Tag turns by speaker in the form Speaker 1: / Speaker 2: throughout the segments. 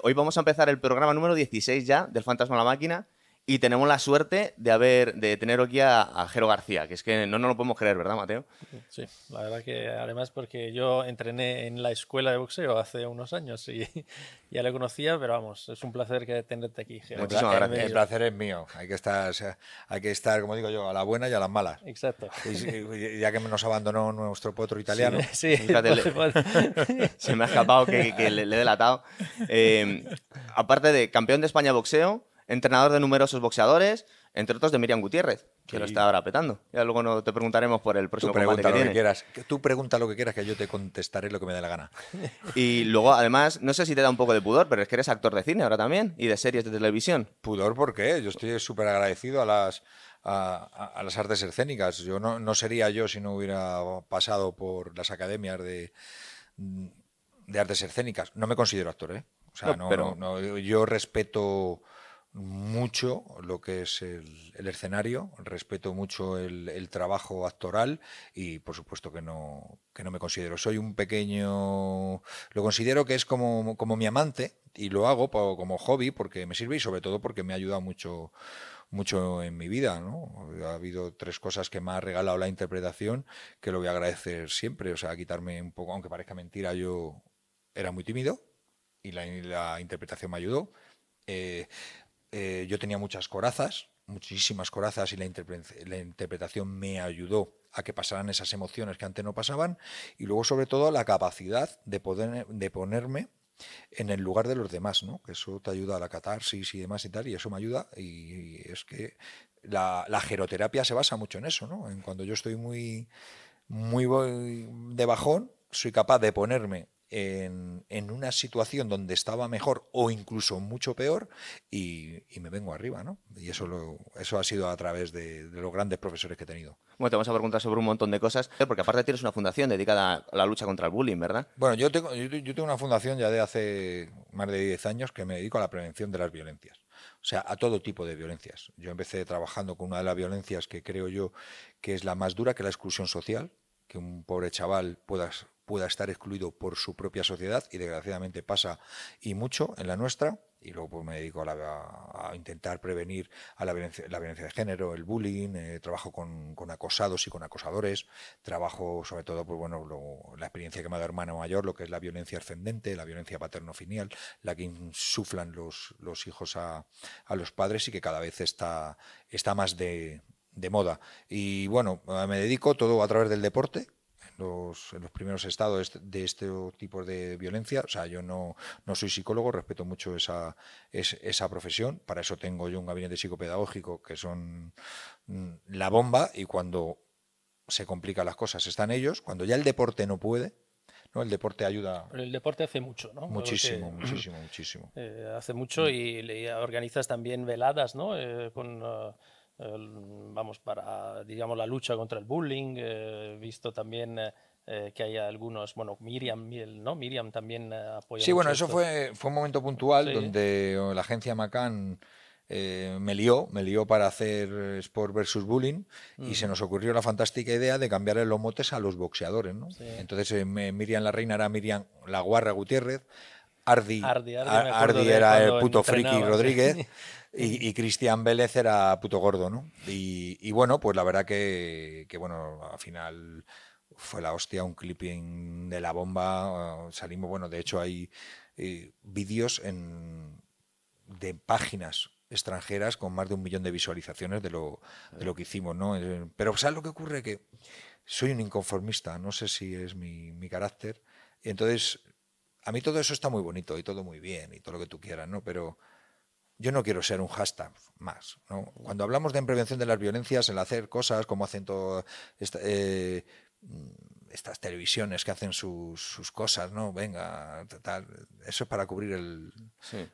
Speaker 1: Hoy vamos a empezar el programa número 16 ya del Fantasma a la Máquina y tenemos la suerte de haber de tener aquí a, Jero García, que es que no nos lo podemos creer, ¿verdad, Mateo?
Speaker 2: Sí, la verdad que además porque yo entrené en la escuela de boxeo hace unos años y ya le conocía, pero vamos, es un placer que tenerte aquí,
Speaker 3: Jero. Muchísimas gracias. El placer es mío. Hay que estar, hay que estar, como digo yo, a la buena y a las malas.
Speaker 2: Exacto.
Speaker 3: ya que nos abandonó nuestro potro italiano.
Speaker 2: Sí, Fíjate,
Speaker 1: se me ha escapado que, le, he delatado. Eh, aparte de campeón de España boxeo, entrenador de numerosos boxeadores, entre otros de Miriam Gutiérrez, que lo está ahora apretando. Ya luego no te preguntaremos por el próximo combate que,
Speaker 3: que quieras. Tú pregunta lo que quieras, que yo te contestaré lo que me dé la gana.
Speaker 1: Y luego, además, no sé si te da un poco de pudor, pero es que eres actor de cine ahora también y de series de televisión.
Speaker 3: ¿Pudor por qué? Yo estoy súper agradecido a las, a, las artes escénicas. Yo no, no, sería yo si no hubiera pasado por las academias de, de artes escénicas. No me considero actor, ¿eh? O sea, no, pero... no, yo respeto mucho lo que es el, escenario, respeto mucho el, trabajo actoral y por supuesto que no, que no me considero. Soy un pequeño, lo considero que es como, como mi amante y lo hago como hobby porque me sirve y sobre todo porque me ha ayudado mucho mucho en mi vida, ¿no? Ha habido tres cosas que me ha regalado la interpretación que lo voy a agradecer siempre, o sea, quitarme un poco, aunque parezca mentira, yo era muy tímido y la, interpretación me ayudó. Eh, eh, yo tenía muchas corazas, muchísimas corazas y la, interpretación me ayudó a que pasaran esas emociones que antes no pasaban y luego sobre todo la capacidad de poder de ponerme en el lugar de los demás, ¿no? Que eso te ayuda a la catarsis y demás y tal y eso me ayuda y, es que la, la, geroterapia se basa mucho en eso, ¿no? En cuando yo estoy muy muy de bajón soy capaz de ponerme en, una situación donde estaba mejor o incluso mucho peor y, me vengo arriba, ¿no? Y eso, lo, eso ha sido a través de, los grandes profesores que he tenido.
Speaker 1: Bueno, te vamos a preguntar sobre un montón de cosas, porque aparte tienes una fundación dedicada a la lucha contra el bullying, ¿verdad?
Speaker 3: Bueno, yo tengo, yo, tengo una fundación ya de hace más de 10 años que me dedico a la prevención de las violencias. O sea, a todo tipo de violencias. Yo empecé trabajando con una de las violencias que creo yo que es la más dura, que es la exclusión social, que un pobre chaval pueda pueda estar excluido por su propia sociedad y desgraciadamente pasa y mucho en la nuestra y luego pues, me dedico a, intentar prevenir la violencia, de género, el bullying, eh, trabajo con, acosados y con acosadores, trabajo sobre todo, pues bueno, la experiencia que me da hermano mayor, lo que es la violencia ascendente, la violencia paterno-filial, la que insuflan los, hijos a, los padres y que cada vez está, está más de moda. Y bueno, me dedico todo a través del deporte, los, en los primeros estados de este tipo de violencia. O sea, yo no, no soy psicólogo, respeto mucho esa, esa profesión. Para eso tengo yo un gabinete psicopedagógico que son mm, la bomba y cuando se complican las cosas están ellos. Cuando ya el deporte no puede, ¿no? El deporte ayuda.
Speaker 2: el deporte hace mucho, ¿no?
Speaker 3: Muchísimo, muchísimo, muchísimo.
Speaker 2: Eh, hace mucho y, organizas también veladas, ¿no? Eh, con. Uh, vamos, para, digamos, la lucha contra el bullying. He visto también eh, que hay algunos, bueno, Miriam, ¿no? Miriam también apoya.
Speaker 3: Sí, bueno, eso fue, fue un momento puntual donde la agencia Macan eh, me lió, me lió para hacer Sport versus Bullying y se nos ocurrió la fantástica idea de cambiarle los motes a los boxeadores, ¿no? Entonces eh, Miriam la reina era Miriam la Guarra Gutiérrez, Ardi, Ardi, era el puto friki Rodríguez. Y, Cristian Vélez era puto gordo, ¿no? Y, bueno, pues la verdad que, bueno, al final fue la hostia, un clipping de la bomba. Salimos, bueno, de hecho hay eh, vídeos de páginas extranjeras con más de un millón de visualizaciones de lo, que hicimos, ¿no? Eh, pero ¿sabes lo que ocurre? Que soy un inconformista, no sé si es mi, mi carácter. Y entonces, a mí todo eso está muy bonito y todo muy bien y todo lo que tú quieras, ¿no? Pero yo no quiero ser un hashtag más. Cuando hablamos de prevención de las violencias, el hacer cosas como hacen todo eh, estas televisiones que hacen sus, cosas, ¿no? Venga, tal, eso es para cubrir el...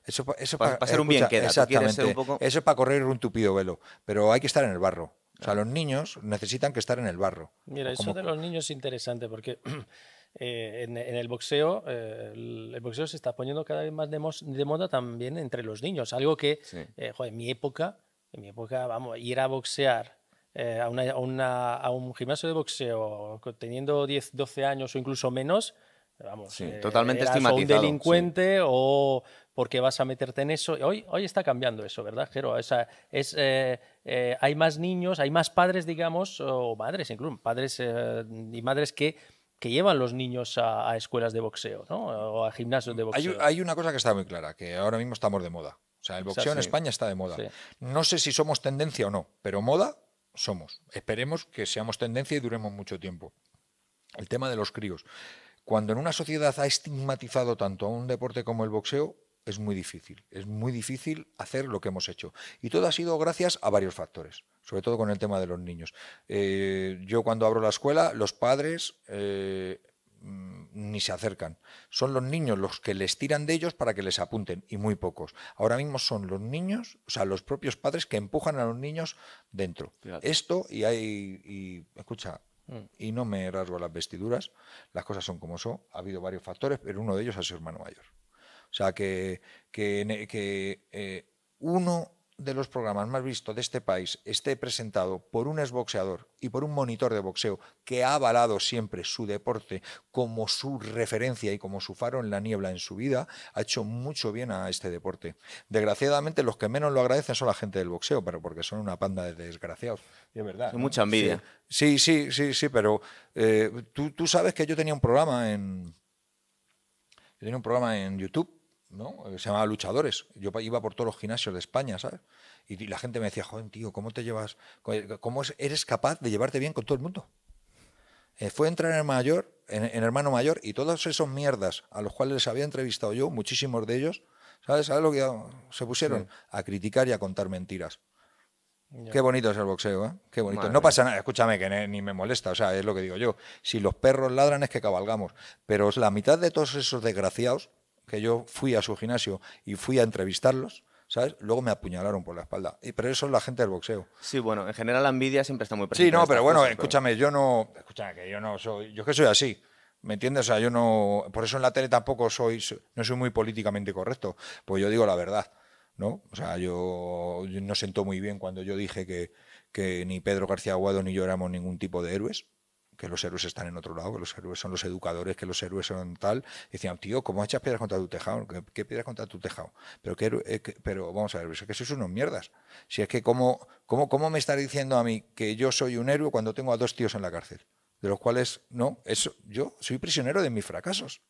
Speaker 1: Eso, eso para, ser un bien queda.
Speaker 3: Exactamente. Eso es para correr un tupido velo. Pero hay que estar en el barro. O sea, los niños necesitan que estar en el barro.
Speaker 2: Mira, eso de los niños es interesante porque Eh, en, el boxeo, eh, el, boxeo se está poniendo cada vez más de, moda también entre los niños. Algo que, eh, joder, en mi época, en mi época, vamos, ir a boxear a, una, a, un gimnasio de boxeo teniendo 10, 12 años o incluso menos, Vamos,
Speaker 1: Sí,
Speaker 2: eh,
Speaker 1: totalmente
Speaker 2: eras o un
Speaker 1: estigmatizado,
Speaker 2: delincuente o porque vas a meterte en eso. Hoy, hoy está cambiando eso, ¿verdad, Jero? O sea, es, eh, eh, hay más niños, hay más padres, digamos, o madres, incluso padres eh, y madres que, que llevan los niños a, a escuelas de boxeo, ¿no? O a gimnasios de
Speaker 3: Hay,
Speaker 2: boxeo.
Speaker 3: hay una cosa que está muy clara, que ahora mismo estamos de moda. O sea, el boxeo en
Speaker 1: sí.
Speaker 3: España está de moda.
Speaker 2: Sí.
Speaker 3: No sé si somos tendencia o no, pero moda somos. Esperemos que seamos tendencia y duremos mucho tiempo. El tema de los críos. Cuando en una sociedad ha estigmatizado tanto a un deporte como el boxeo, es muy difícil. Es muy difícil hacer lo que hemos hecho. Y todo ha sido gracias a varios factores, sobre todo con el tema de los niños. Eh, yo cuando abro la escuela, los padres eh, mm, ni se acercan. Son los niños los que les tiran de ellos para que les apunten, y muy pocos. Ahora mismo son los niños, o sea, los propios padres que empujan a los niños dentro.
Speaker 1: Fíjate.
Speaker 3: Esto, y hay, y, escucha, y no me rasgo las vestiduras, las cosas son como son, ha habido varios factores, pero uno de ellos ha sido hermano mayor. O sea, que, que, ne- que, eh, uno de los programas más vistos de este país esté presentado por un exboxeador y por un monitor de boxeo que ha avalado siempre su deporte como su referencia y como su faro en la niebla en su vida, ha hecho mucho bien a este deporte. Desgraciadamente, los que menos lo agradecen son la gente del boxeo, pero porque son una panda de desgraciados. Y es verdad.
Speaker 1: Mucha envidia.
Speaker 3: Sí, sí, sí, sí, pero eh, tú, tú sabes que yo tenía un programa en. Yo tenía un programa en YouTube, ¿no? Eh, Se llamaba Luchadores. Yo iba por todos los gimnasios de España, ¿sabes? Y la gente me decía, joder, tío, ¿cómo te llevas? ¿Cómo es- eres capaz de llevarte bien con todo el mundo? Eh, fue entrar en, mayor, en, en hermano mayor y todos esos mierdas a los cuales les había entrevistado yo, muchísimos de ellos, ¿sabes? ¿Sabes lo que se pusieron? A criticar y a contar mentiras.
Speaker 2: Ya.
Speaker 3: Qué bonito es el boxeo, ¿eh? Qué bonito.
Speaker 1: Madre
Speaker 3: no pasa nada, escúchame, que ne- ni me molesta, o sea, es lo que digo yo. Si los perros ladran es que cabalgamos. Pero la mitad de todos esos desgraciados, que yo fui a su gimnasio y fui a entrevistarlos, ¿sabes? Luego me apuñalaron por la espalda. Y, pero eso es la gente del boxeo.
Speaker 1: Sí, bueno, en general la envidia siempre está muy presente.
Speaker 3: Sí, no, pero bueno,
Speaker 1: cosas, pero-
Speaker 3: escúchame, yo no. Escúchame, que yo no soy. Yo es que soy así. ¿Me entiendes? O sea, yo no. Por eso en la tele tampoco soy. No soy muy políticamente correcto. Pues yo digo la verdad. ¿No? O sea, yo, yo no sentó muy bien cuando yo dije que, que ni Pedro García Aguado ni yo éramos ningún tipo de héroes. Que los héroes están en otro lado, que los héroes son los educadores, que los héroes son tal. Y decían, tío, ¿cómo echas piedras contra tu tejado? ¿Qué, qué piedras contra tu tejado? Pero, qué héroe- eh, pero vamos a ver, es que sois unos mierdas. Si es que, ¿cómo, cómo, ¿cómo me estás diciendo a mí que yo soy un héroe cuando tengo a dos tíos en la cárcel? De los cuales, no, eso, yo soy prisionero de mis fracasos.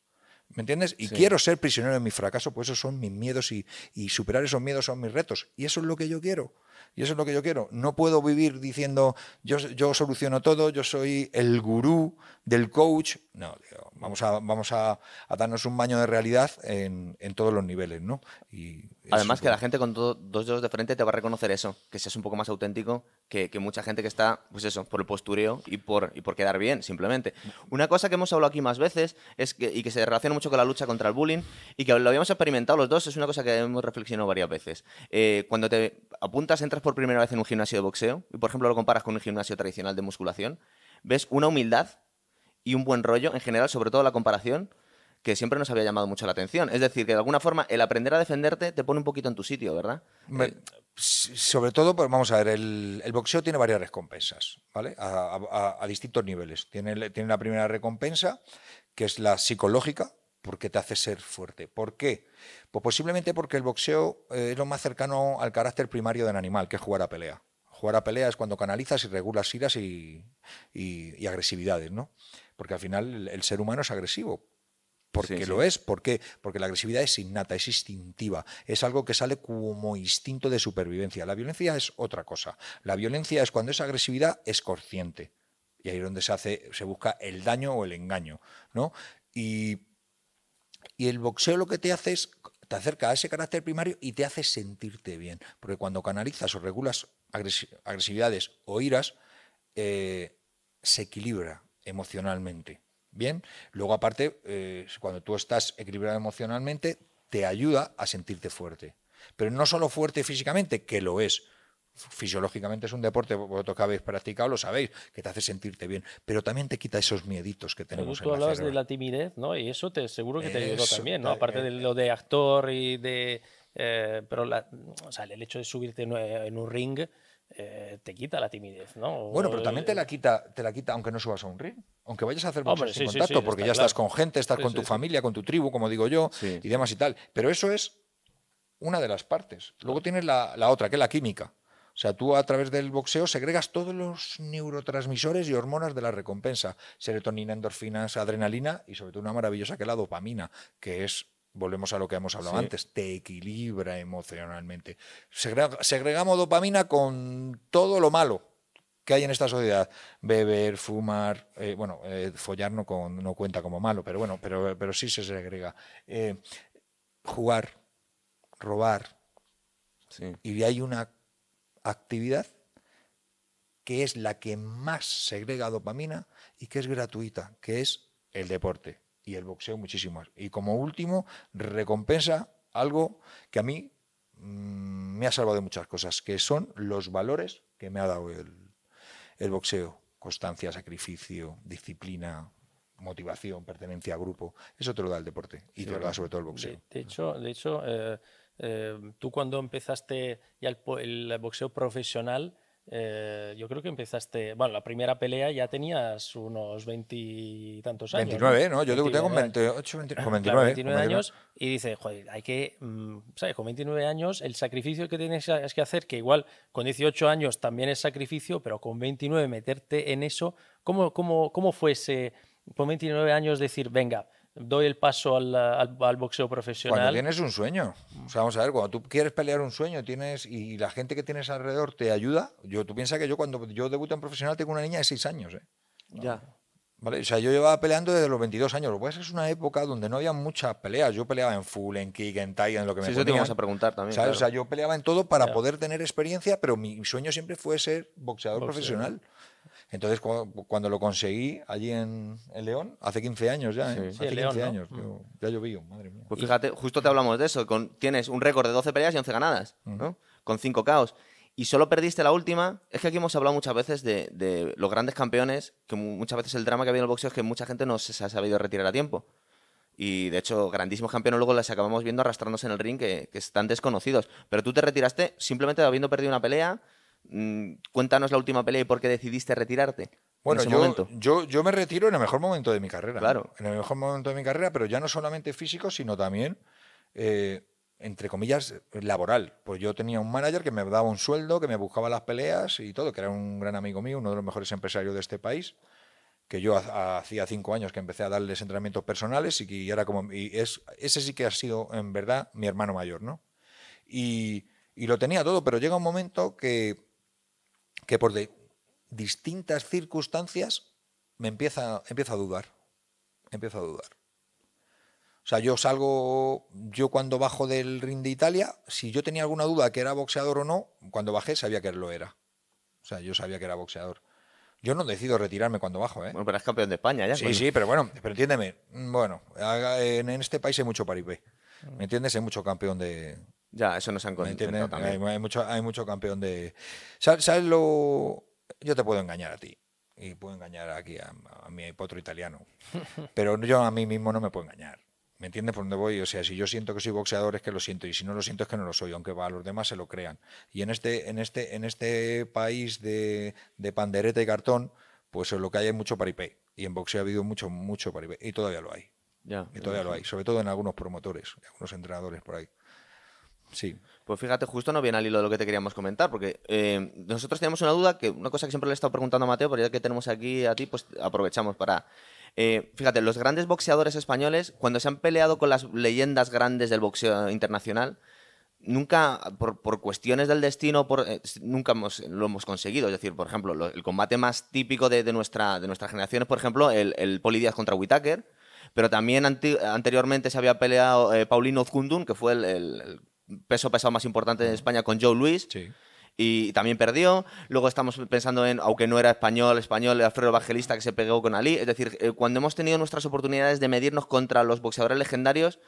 Speaker 3: ¿Me entiendes? Y
Speaker 1: Sí.
Speaker 3: quiero ser prisionero de mi fracaso, pues esos son mis miedos y, y superar esos miedos son mis retos. Y eso es lo que yo quiero. Y eso es lo que yo quiero. No puedo vivir diciendo yo, yo soluciono todo, yo soy el gurú del coach. No, tío, vamos a, vamos a, a darnos un baño de realidad en, en todos los niveles, ¿no? Y
Speaker 1: Además que la gente con todo- dos dedos de frente te va a reconocer eso, que seas un poco más auténtico que, que mucha gente que está, pues eso, por el postureo y por, y por quedar bien, simplemente. Una cosa que hemos hablado aquí más veces es que, y que se relaciona mucho con la lucha contra el bullying y que lo habíamos experimentado los dos, es una cosa que hemos reflexionado varias veces. Eh, cuando te apuntas, entras por primera vez en un gimnasio de boxeo y, por ejemplo, lo comparas con un gimnasio tradicional de musculación, ves una humildad y un buen rollo, en general, sobre todo la comparación, que siempre nos había llamado mucho la atención. Es decir, que de alguna forma el aprender a defenderte te pone un poquito en tu sitio, ¿verdad?
Speaker 3: Me-
Speaker 1: Eh,
Speaker 3: sobre todo, pues vamos a ver, el, el boxeo tiene varias recompensas, ¿vale? A, a- a distintos niveles. Tiene, tiene la primera recompensa, que es la psicológica, porque te hace ser fuerte. ¿Por qué? Pues posiblemente porque el boxeo eh, es lo más cercano al carácter primario del animal, que es jugar a pelea. Jugar a pelea es cuando canalizas y regulas iras y, y- y agresividades, ¿no? Porque al final el, el ser humano es agresivo, porque
Speaker 1: Sí,
Speaker 3: lo
Speaker 1: sí.
Speaker 3: es. ¿Por qué? Porque la agresividad es innata, es instintiva, es algo que sale como instinto de supervivencia. La violencia es otra cosa. La violencia es cuando esa agresividad es consciente. Y ahí es donde se hace, se busca el daño o el engaño. ¿no? Y, y el boxeo lo que te hace es te acerca a ese carácter primario y te hace sentirte bien. Porque cuando canalizas o regulas agresi- agresividades o iras, eh, se equilibra emocionalmente. Bien, luego aparte, eh, cuando tú estás equilibrado emocionalmente, te ayuda a sentirte fuerte. Pero no solo fuerte físicamente, que lo es. Fisiológicamente es un deporte, vosotros que habéis practicado lo sabéis, que te hace sentirte bien, pero también te quita esos mieditos que
Speaker 2: Pero
Speaker 3: tenemos
Speaker 2: tú
Speaker 3: en la
Speaker 2: de la timidez, ¿no? Y eso te seguro que te ayudó también, ¿no?
Speaker 3: eh,
Speaker 2: Aparte de
Speaker 3: eh,
Speaker 2: lo de actor y de... eh, pero la- o sea, el hecho de subirte en, un ring eh, te quita la timidez, ¿no?
Speaker 3: Bueno, pero también te la quita, te la quita aunque no subas a un ring, aunque vayas a hacer boxeo sin contacto, porque ya estás con gente, estás con tu familia, con tu tribu, como digo yo, y demás y tal. Pero eso es una de las partes. Luego tienes la, la otra, que es la química. O sea, tú a través del boxeo segregas todos los neurotransmisores y hormonas de la recompensa, serotonina, endorfinas, adrenalina y sobre todo una maravillosa que es la dopamina, que es volvemos a lo que hemos hablado antes, te equilibra emocionalmente. segregamos dopamina con todo lo malo que hay en esta sociedad. Beber, fumar, eh, bueno, eh, follar no, no, cuenta como malo, pero bueno, pero, pero sí se segrega. Eh, jugar, robar. Y hay una actividad que es la que más segrega dopamina y que es gratuita, que es el deporte y el boxeo muchísimo Y como último, recompensa algo que a mí mm, me ha salvado de muchas cosas, que son los valores que me ha dado el, boxeo. Constancia, sacrificio, disciplina, motivación, pertenencia a grupo. Eso te lo da el deporte y te lo da sobre todo el boxeo.
Speaker 2: De, hecho, de hecho eh, eh, tú cuando empezaste ya el, boxeo profesional, eh, yo creo que empezaste, bueno, la primera pelea ya tenías unos veintitantos años.
Speaker 3: 29, ¿no? Yo debuté con 28, 29,
Speaker 2: 29, años y dice, joder, hay que, mm, ¿sabes? Con 29 años el sacrificio que tienes que hacer, que igual con 18 años también es sacrificio, pero con 29 meterte en eso, ¿cómo, cómo, cómo fue ese, con 29 años decir, venga, doy el paso al, al, boxeo profesional.
Speaker 3: Cuando tienes un sueño. O sea, vamos a ver, cuando tú quieres pelear un sueño tienes y la gente que tienes alrededor te ayuda. Yo, tú piensas que yo cuando yo debuto en profesional tengo una niña de 6 años. ¿eh?
Speaker 2: Ya.
Speaker 3: ¿Vale? O sea, yo llevaba peleando desde los 22 años. Lo que pasa es que es una época donde no había muchas peleas. Yo peleaba en full, en kick, en tie, en lo que me
Speaker 1: Sí,
Speaker 3: eso
Speaker 1: te íbamos a preguntar también.
Speaker 3: O sea, yo peleaba en todo para poder tener experiencia, pero mi sueño siempre fue ser boxeador profesional. Entonces, cuando, lo conseguí allí en, León, hace 15 años ya, ¿eh? hace 15 años, mm. ya llovió, madre mía.
Speaker 1: Pues fíjate, justo te hablamos de eso, tienes un récord de 12 peleas y 11 ganadas, ¿no? Con 5 caos. Y solo perdiste la última. Es que aquí hemos hablado muchas veces de, los grandes campeones, que muchas veces el drama que había en el boxeo es que mucha gente no se ha sabido retirar a tiempo. Y de hecho, grandísimos campeones luego les acabamos viendo arrastrándose en el ring que, que están desconocidos. Pero tú te retiraste simplemente habiendo perdido una pelea cuéntanos la última pelea y por qué decidiste retirarte.
Speaker 3: Bueno,
Speaker 1: en
Speaker 3: ese
Speaker 1: yo, momento.
Speaker 3: yo, yo, me retiro en el mejor momento de mi carrera.
Speaker 1: Claro.
Speaker 3: En el mejor momento de mi carrera, pero ya no solamente físico, sino también, eh, entre comillas, laboral. Pues yo tenía un manager que me daba un sueldo, que me buscaba las peleas y todo, que era un gran amigo mío, uno de los mejores empresarios de este país que yo hacía cinco años que empecé a darles entrenamientos personales y que era como y es ese sí que ha sido en verdad mi hermano mayor no y, y lo tenía todo pero llega un momento que que por de distintas circunstancias me empieza, empiezo a dudar. Empiezo a dudar. O sea, yo salgo, yo cuando bajo del ring de Italia, si yo tenía alguna duda que era boxeador o no, cuando bajé sabía que lo era. O sea, yo sabía que era boxeador. Yo no decido retirarme cuando bajo, ¿eh?
Speaker 1: Bueno, pero es campeón de España ya.
Speaker 3: Sí, sí, pero bueno, pero entiéndeme. Bueno, en este país hay mucho paripé. ¿Me entiendes? Hay mucho campeón de,
Speaker 1: ya, eso nos han contado
Speaker 3: también. Hay, mucho, hay mucho campeón de... ¿Sabes, lo...? Yo te puedo engañar a ti y puedo engañar aquí a, mi potro italiano, pero yo a mí mismo no me puedo engañar. ¿Me entiendes por dónde voy? O sea, si yo siento que soy boxeador es que lo siento y si no lo siento es que no lo soy, aunque a los demás se lo crean. Y en este, en este, en este país de, de pandereta y cartón, pues lo que hay es mucho paripé. Y en boxeo ha habido mucho, mucho paripé. Y todavía lo hay.
Speaker 1: Ya,
Speaker 3: y todavía lo hay. Sobre todo en algunos promotores, algunos entrenadores por ahí. Sí.
Speaker 1: Pues fíjate, justo no viene al hilo de lo que te queríamos comentar, porque eh, nosotros teníamos una duda, que una cosa que siempre le he estado preguntando a Mateo, pero ya que tenemos aquí a ti, pues aprovechamos para... Eh, fíjate, los grandes boxeadores españoles, cuando se han peleado con las leyendas grandes del boxeo internacional, nunca, por, cuestiones del destino, por, eh, nunca lo hemos conseguido. Es decir, por ejemplo, el combate más típico de, nuestra, de nuestra generación es, por ejemplo, el, el Poli contra Whitaker, pero también anteriormente se había peleado Paulino Zkundun, que fue el peso pesado más importante de España con Joe Luis. Y también perdió. Luego estamos pensando en, aunque no era español, español, Alfredo Evangelista que se pegó con Ali. Es decir, eh, cuando hemos tenido nuestras oportunidades de medirnos contra los boxeadores legendarios,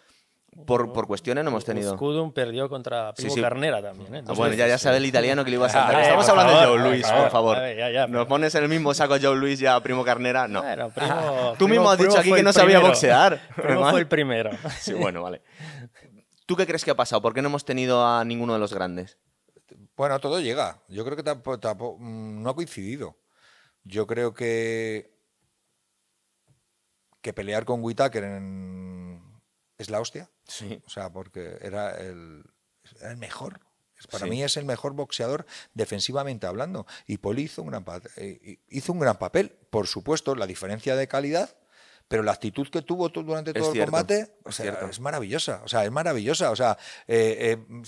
Speaker 1: por, por, cuestiones no hemos tenido.
Speaker 2: Scudum perdió contra Primo Carnera también. ¿eh?
Speaker 1: Ah, bueno, ya, ya sabe el italiano que le iba a saltar. Ah, Estamos hablando de Joe Luis, por favor. Nos pones en el mismo saco Joe Luis ya Primo Carnera. No. Tú mismo has dicho aquí que no sabía boxear.
Speaker 2: Primo fue el primero.
Speaker 1: Sí, bueno, vale. ¿Tú qué crees que ha pasado? ¿Por qué no hemos tenido a ninguno de los grandes?
Speaker 3: Bueno, todo llega. Yo creo que tampoco, mm, no ha coincidido. Yo creo que que pelear con Whitaker es la hostia.
Speaker 1: Sí.
Speaker 3: O sea, porque era el, el mejor. Para mí es el mejor boxeador defensivamente hablando. Y Poli hizo un, gran eh, hizo un gran papel. Por supuesto, la diferencia de calidad pero la actitud que tuvo durante todo el combate es maravillosa. O sea, es maravillosa. O sea, eh, eh,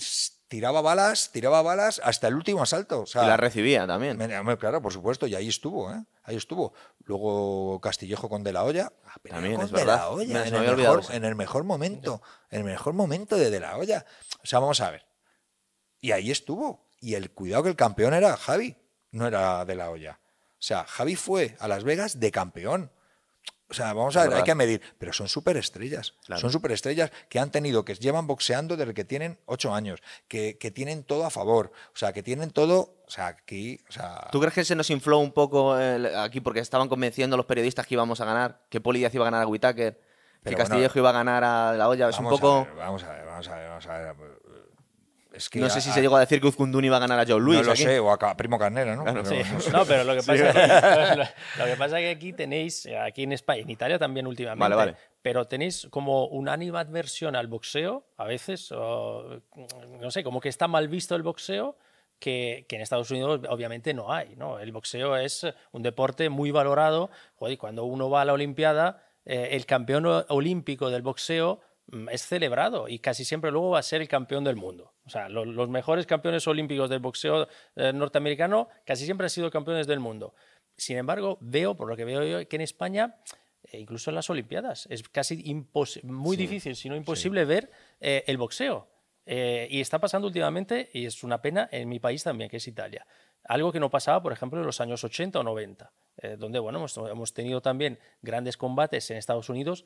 Speaker 3: tiraba balas, tiraba balas hasta el último asalto. y
Speaker 1: la recibía también.
Speaker 3: Claro, por supuesto, y ahí estuvo, ¿eh? Ahí estuvo. Luego Castillejo con De La Hoya.
Speaker 1: Ah, también
Speaker 3: con
Speaker 1: es De La
Speaker 3: Hoya, en, el mejor, en el mejor momento. En el mejor momento de De La Hoya. O sea, vamos a ver. Y ahí estuvo. Y el cuidado que el campeón era Javi, no era De La Hoya. O sea, Javi fue a Las Vegas de campeón. O sea, vamos a ver, hay que medir. Pero son superestrellas. Son superestrellas que han tenido, que llevan boxeando desde que tienen ocho años, que, tienen todo a favor. O sea, que tienen todo. O sea, aquí. O sea...
Speaker 1: ¿Tú crees que se nos infló un poco aquí porque estaban convenciendo a los periodistas que íbamos a ganar? Que Poli Díaz iba a ganar a Whitaker. Que Castillejo iba a ganar a la olla. Es un poco.
Speaker 3: vamos a ver, vamos a ver, vamos a ver
Speaker 1: no sé si se llegó a decir que Uzkundun iba a ganar a Joe Louis.
Speaker 3: No lo sé, o a Primo Carnera, ¿no?
Speaker 2: pero, no, pero lo que, pasa es que, lo, que pasa es que aquí tenéis, aquí en España, en Italia también últimamente, pero tenéis como una animadversión al boxeo, a veces, no sé, como que está mal visto el boxeo. Que, que, en Estados Unidos obviamente no hay. ¿no? El boxeo es un deporte muy valorado. Joder, cuando uno va a la Olimpiada, eh, el campeón olímpico del boxeo es celebrado y casi siempre luego va a ser el campeón del mundo. O sea, los, mejores campeones olímpicos del boxeo eh, norteamericano casi siempre han sido campeones del mundo. Sin embargo, veo, por lo que veo yo, que en España, eh, incluso en las Olimpiadas, es casi muy difícil, si no imposible, ver eh, el boxeo. y está pasando últimamente, y es una pena, en mi país también, que es Italia. Algo que no pasaba, por ejemplo, en los años 80 o 90, donde bueno, hemos, hemos, tenido también grandes combates en Estados Unidos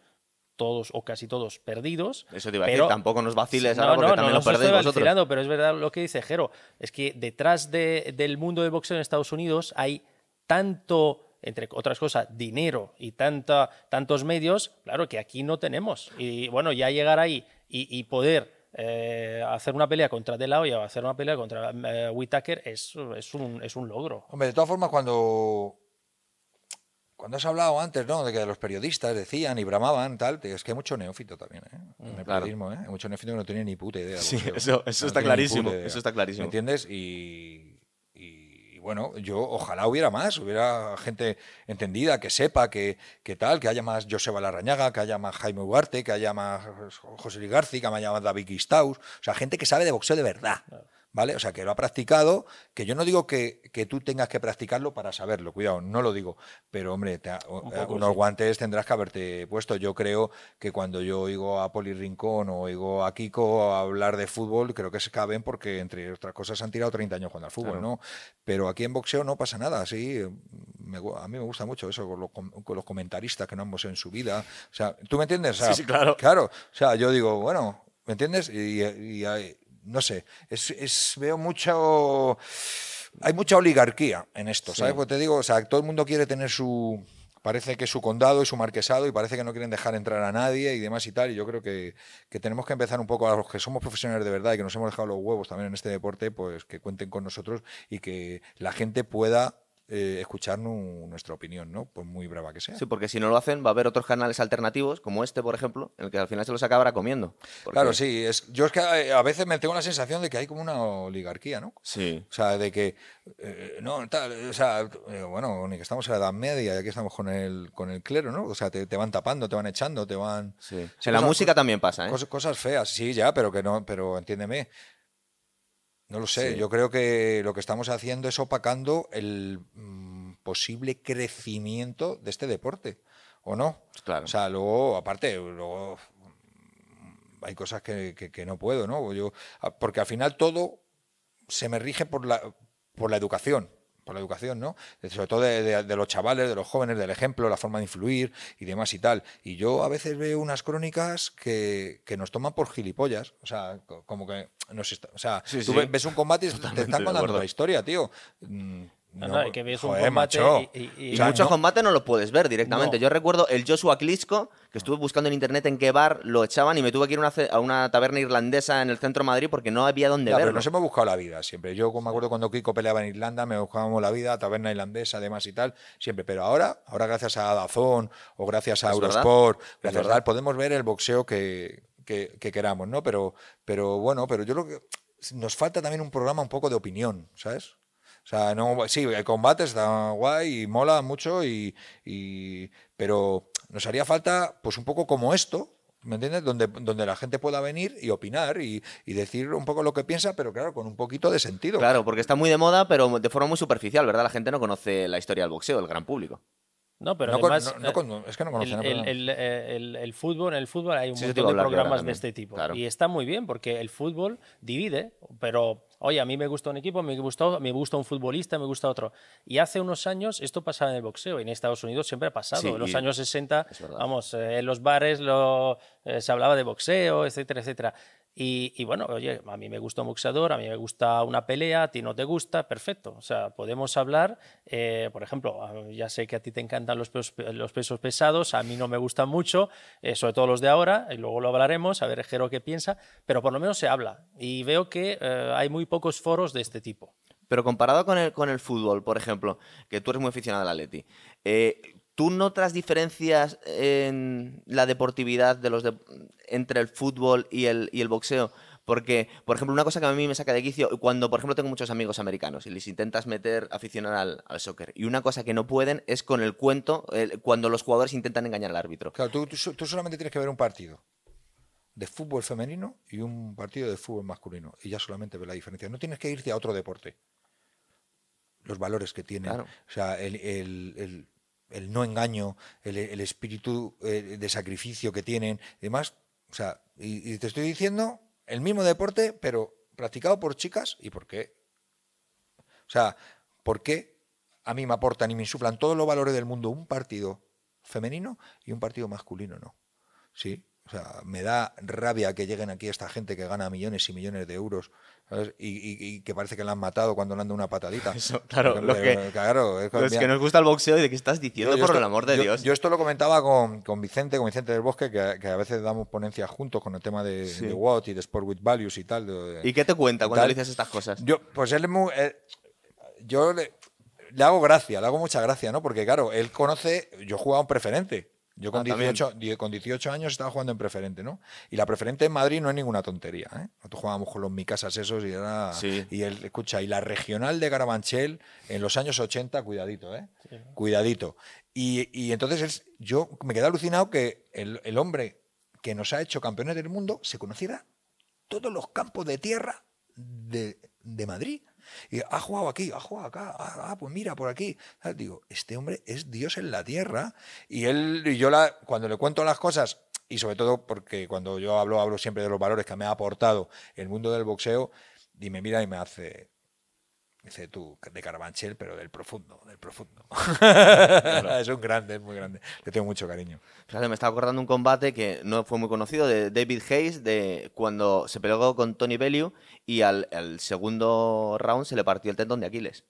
Speaker 2: todos o casi todos perdidos.
Speaker 1: Eso te iba a decir, tampoco nos vaciles ahora porque también lo perdéis vosotros.
Speaker 2: pero es verdad lo que dice Jero, es que detrás del mundo del boxeo en Estados Unidos hay tanto entre otras cosas, dinero y tanta, tantos medios, claro que aquí no tenemos. Y bueno, ya llegar ahí y, poder eh, hacer una pelea contra De La Hoya o hacer una pelea contra eh, Whitaker es, es, un, es un logro.
Speaker 3: Hombre, de todas formas, cuando cuando has hablado antes, ¿no? De que los periodistas decían y bramaban, tal, es que hay mucho neófito también, ¿eh? En el periodismo, ¿eh? Hay mucho neófito que no tiene ni puta idea.
Speaker 1: Sí, eso, está clarísimo. Eso está clarísimo.
Speaker 3: ¿Me entiendes? Y, y, bueno, yo ojalá hubiera más, hubiera gente entendida, que sepa, que, que tal, que haya más Joseba Larrañaga, que haya más Jaime Ugarte, que haya más José Ligarci, que haya más David Gistaus, o sea, gente que sabe de boxeo de verdad. ¿Vale? O sea, que lo ha practicado, que yo no digo que, tú tengas que practicarlo para saberlo, cuidado, no lo digo, pero hombre, unos guantes tendrás que haberte puesto. Yo creo que cuando yo oigo a Poli Rincón o oigo a Kiko hablar de fútbol, creo que se caben porque, entre otras cosas, han tirado 30 años jugando al fútbol, ¿no? Pero aquí en boxeo no pasa nada, sí. a mí me gusta mucho eso con los, comentaristas que no han boxeado en su vida. O sea, ¿tú me entiendes?
Speaker 1: sí, sí, claro.
Speaker 3: Claro. O sea, yo digo, bueno, ¿me entiendes? y, y, no sé, es, veo mucho... Hay mucha oligarquía en esto, ¿sabes? Porque te digo, o sea, todo el mundo quiere tener su, parece que su condado y su marquesado y parece que no quieren dejar entrar a nadie y demás y tal. Y yo creo que, que, tenemos que empezar un poco a los que somos profesionales de verdad y que nos hemos dejado los huevos también en este deporte, pues que cuenten con nosotros y que la gente pueda eh, escuchar nuestra opinión, ¿no? Pues muy brava que sea.
Speaker 1: Sí, porque si no lo hacen, va a haber otros canales alternativos, como este, por ejemplo, en el que al final se los acabará comiendo.
Speaker 3: Claro, sí. Es, yo es que eh, a veces me tengo la sensación de que hay como una oligarquía, ¿no?
Speaker 1: Sí.
Speaker 3: O sea, de que. Eh, no, tal, o sea, bueno, ni que estamos en la Edad Media y aquí estamos con el, con el clero, ¿no? O sea, te, van tapando, te van echando, te van.
Speaker 1: Sí. en la música también pasa, ¿eh?
Speaker 3: Cosas, cosas feas, sí, ya, pero que no, pero entiéndeme. No lo sé, yo creo que lo que estamos haciendo es opacando el mm, posible crecimiento de este deporte, ¿o no?
Speaker 1: Claro.
Speaker 3: O sea, luego, aparte, luego mm, hay cosas que, que, no puedo, ¿no? Yo, ah, porque al final todo se me rige por la, por la educación por la educación, ¿no? Sobre todo de, los chavales, de los jóvenes, del ejemplo, la forma de influir y demás y tal. Y yo a veces veo unas crónicas que, nos toman por gilipollas. O sea, como que nos o sea, tú ves un combate y te están contando la historia, tío.
Speaker 2: No, que ves un
Speaker 3: joder,
Speaker 2: combate
Speaker 3: macho.
Speaker 2: y, y- y-
Speaker 1: Y
Speaker 3: O sea,
Speaker 1: muchos
Speaker 3: no-
Speaker 1: combates no los puedes ver directamente.
Speaker 2: No.
Speaker 1: Yo recuerdo el Joshua Klitschko, que estuve buscando en internet en qué bar lo echaban y me tuve que ir a una ce- a una taberna irlandesa en el centro de Madrid porque no había dónde
Speaker 3: Ya, pero
Speaker 1: verlo.
Speaker 3: nos hemos buscado la vida siempre. Yo me acuerdo cuando Kiko peleaba en Irlanda, me buscábamos la vida, taberna irlandesa, además y tal, siempre. Pero ahora, ahora gracias a Dazón o gracias a
Speaker 1: verdad,
Speaker 3: Eurosport, gracias a tal, podemos ver el boxeo que, que- que queramos, ¿no? Pero, pero bueno, pero yo creo que nos falta también un programa un poco de opinión, ¿sabes? O sea, no, sí, el combate está guay y mola mucho, y, y- pero nos haría falta, pues un poco como esto, ¿me entiendes? Donde, donde la gente pueda venir y opinar y, y decir un poco lo que piensa, pero claro, con un poquito de sentido.
Speaker 1: Claro, porque está muy de moda, pero de forma muy superficial, ¿verdad? La gente no conoce la historia del boxeo, el gran público.
Speaker 2: No, pero
Speaker 3: No con-
Speaker 2: además.
Speaker 3: no- no con- es que no conocen
Speaker 2: el,
Speaker 3: el
Speaker 2: el,
Speaker 3: programa.
Speaker 2: el- eh, el- el fútbol, en el fútbol hay un
Speaker 1: Sí,
Speaker 2: montón de programas de este tipo.
Speaker 1: claro.
Speaker 2: Y está muy bien porque el fútbol divide, pero oye, a mí me gusta un equipo, me gusta, me gusta un futbolista, me gusta otro. Y hace unos años esto pasaba en el boxeo y en Estados Unidos siempre ha pasado.
Speaker 1: Sí,
Speaker 2: en los años 60,
Speaker 1: es verdad.
Speaker 2: vamos, eh, en los bares lo, eh, se hablaba de boxeo, etcétera, etcétera. Y, y bueno, oye, a mí me gusta un boxeador, a mí me gusta una pelea, a ti no te gusta, perfecto. O sea, podemos hablar, eh, por ejemplo, ya sé que a ti te encantan los pesos, los pesos pesados, a mí no me gustan mucho, eh, sobre todo los de ahora, y luego lo hablaremos, a ver Jero qué piensa, pero por lo menos se habla. Y veo que eh, hay muy pocos foros de este tipo.
Speaker 1: Pero comparado con el, con el fútbol, por ejemplo, que tú eres muy aficionado al Atleti, eh, ¿tú notas diferencias en la deportividad de los de- entre el fútbol y el, y el boxeo? Porque, por ejemplo, una cosa que a mí me saca de quicio, cuando, por ejemplo, tengo muchos amigos americanos y les intentas meter aficionar al, al soccer, y una cosa que no pueden es con el cuento, el- cuando los jugadores intentan engañar al árbitro.
Speaker 3: Claro, tú, tú so- tú solamente tienes que ver un partido de fútbol femenino y un partido de fútbol masculino y ya solamente ves la diferencia. No tienes que irte a otro deporte. Los valores que tienen,
Speaker 1: Claro.
Speaker 3: o sea, el, el- el- el no engaño, el, el espíritu eh, de sacrificio que tienen, y demás. O sea, y, y te estoy diciendo el mismo deporte, pero practicado por chicas y por qué. O sea, ¿por qué a mí me aportan y me insuflan todos los valores del mundo un partido femenino y un partido masculino no? Sí, o sea, me da rabia que lleguen aquí esta gente que gana millones y millones de euros ¿sabes? Y, y- y que parece que la han matado cuando le han dado una patadita.
Speaker 1: Eso, claro,
Speaker 3: Porque,
Speaker 1: los que-
Speaker 3: eh, claro, es
Speaker 1: Los
Speaker 3: mira,
Speaker 1: que nos gusta el boxeo y de qué estás diciendo,
Speaker 3: yo
Speaker 1: por
Speaker 3: esto-
Speaker 1: el amor de
Speaker 3: yo-
Speaker 1: Dios.
Speaker 3: Yo esto lo comentaba con, con Vicente, con Vicente del Bosque, que, que a veces damos ponencias juntos con el tema de,
Speaker 1: Sí.
Speaker 3: de y de Sport with Values y tal. de-
Speaker 1: ¿Y qué te cuenta cuando le dices estas cosas?
Speaker 3: Yo, pues él es muy. eh, yo le, le hago gracia, le hago mucha gracia, ¿no? Porque, claro, él conoce. Yo jugaba un preferente. Yo con,
Speaker 1: Ah, también.
Speaker 3: 18, die- con 18 años estaba jugando en preferente, ¿no? Y la preferente en Madrid no es ninguna tontería, ¿eh? Nosotros jugábamos con los Micasas esos y era.
Speaker 1: Sí.
Speaker 3: Y él, escucha, y la regional de Carabanchel en los años 80, cuidadito, ¿eh? Cuidadito. Y, y entonces él- yo me quedé alucinado que el, el hombre que nos ha hecho campeones del mundo se conociera todos los campos de tierra de, de Madrid. Y ha jugado aquí, ha jugado acá, ah, ah, pues mira, por aquí. Ah, Digo, este hombre es Dios en la tierra. Y él y yo la, cuando le cuento las cosas, y sobre todo porque cuando yo hablo, hablo siempre de los valores que me ha aportado el mundo del boxeo, y me mira y me hace. Dice tú, de Carabanchel, pero del profundo, del profundo. es un grande, es muy grande. Le tengo mucho cariño.
Speaker 1: Fíjate, me estaba acordando un combate que no fue muy conocido de David Hayes, de cuando se peleó con Tony Bellew y al, al segundo round se le partió el tendón de Aquiles.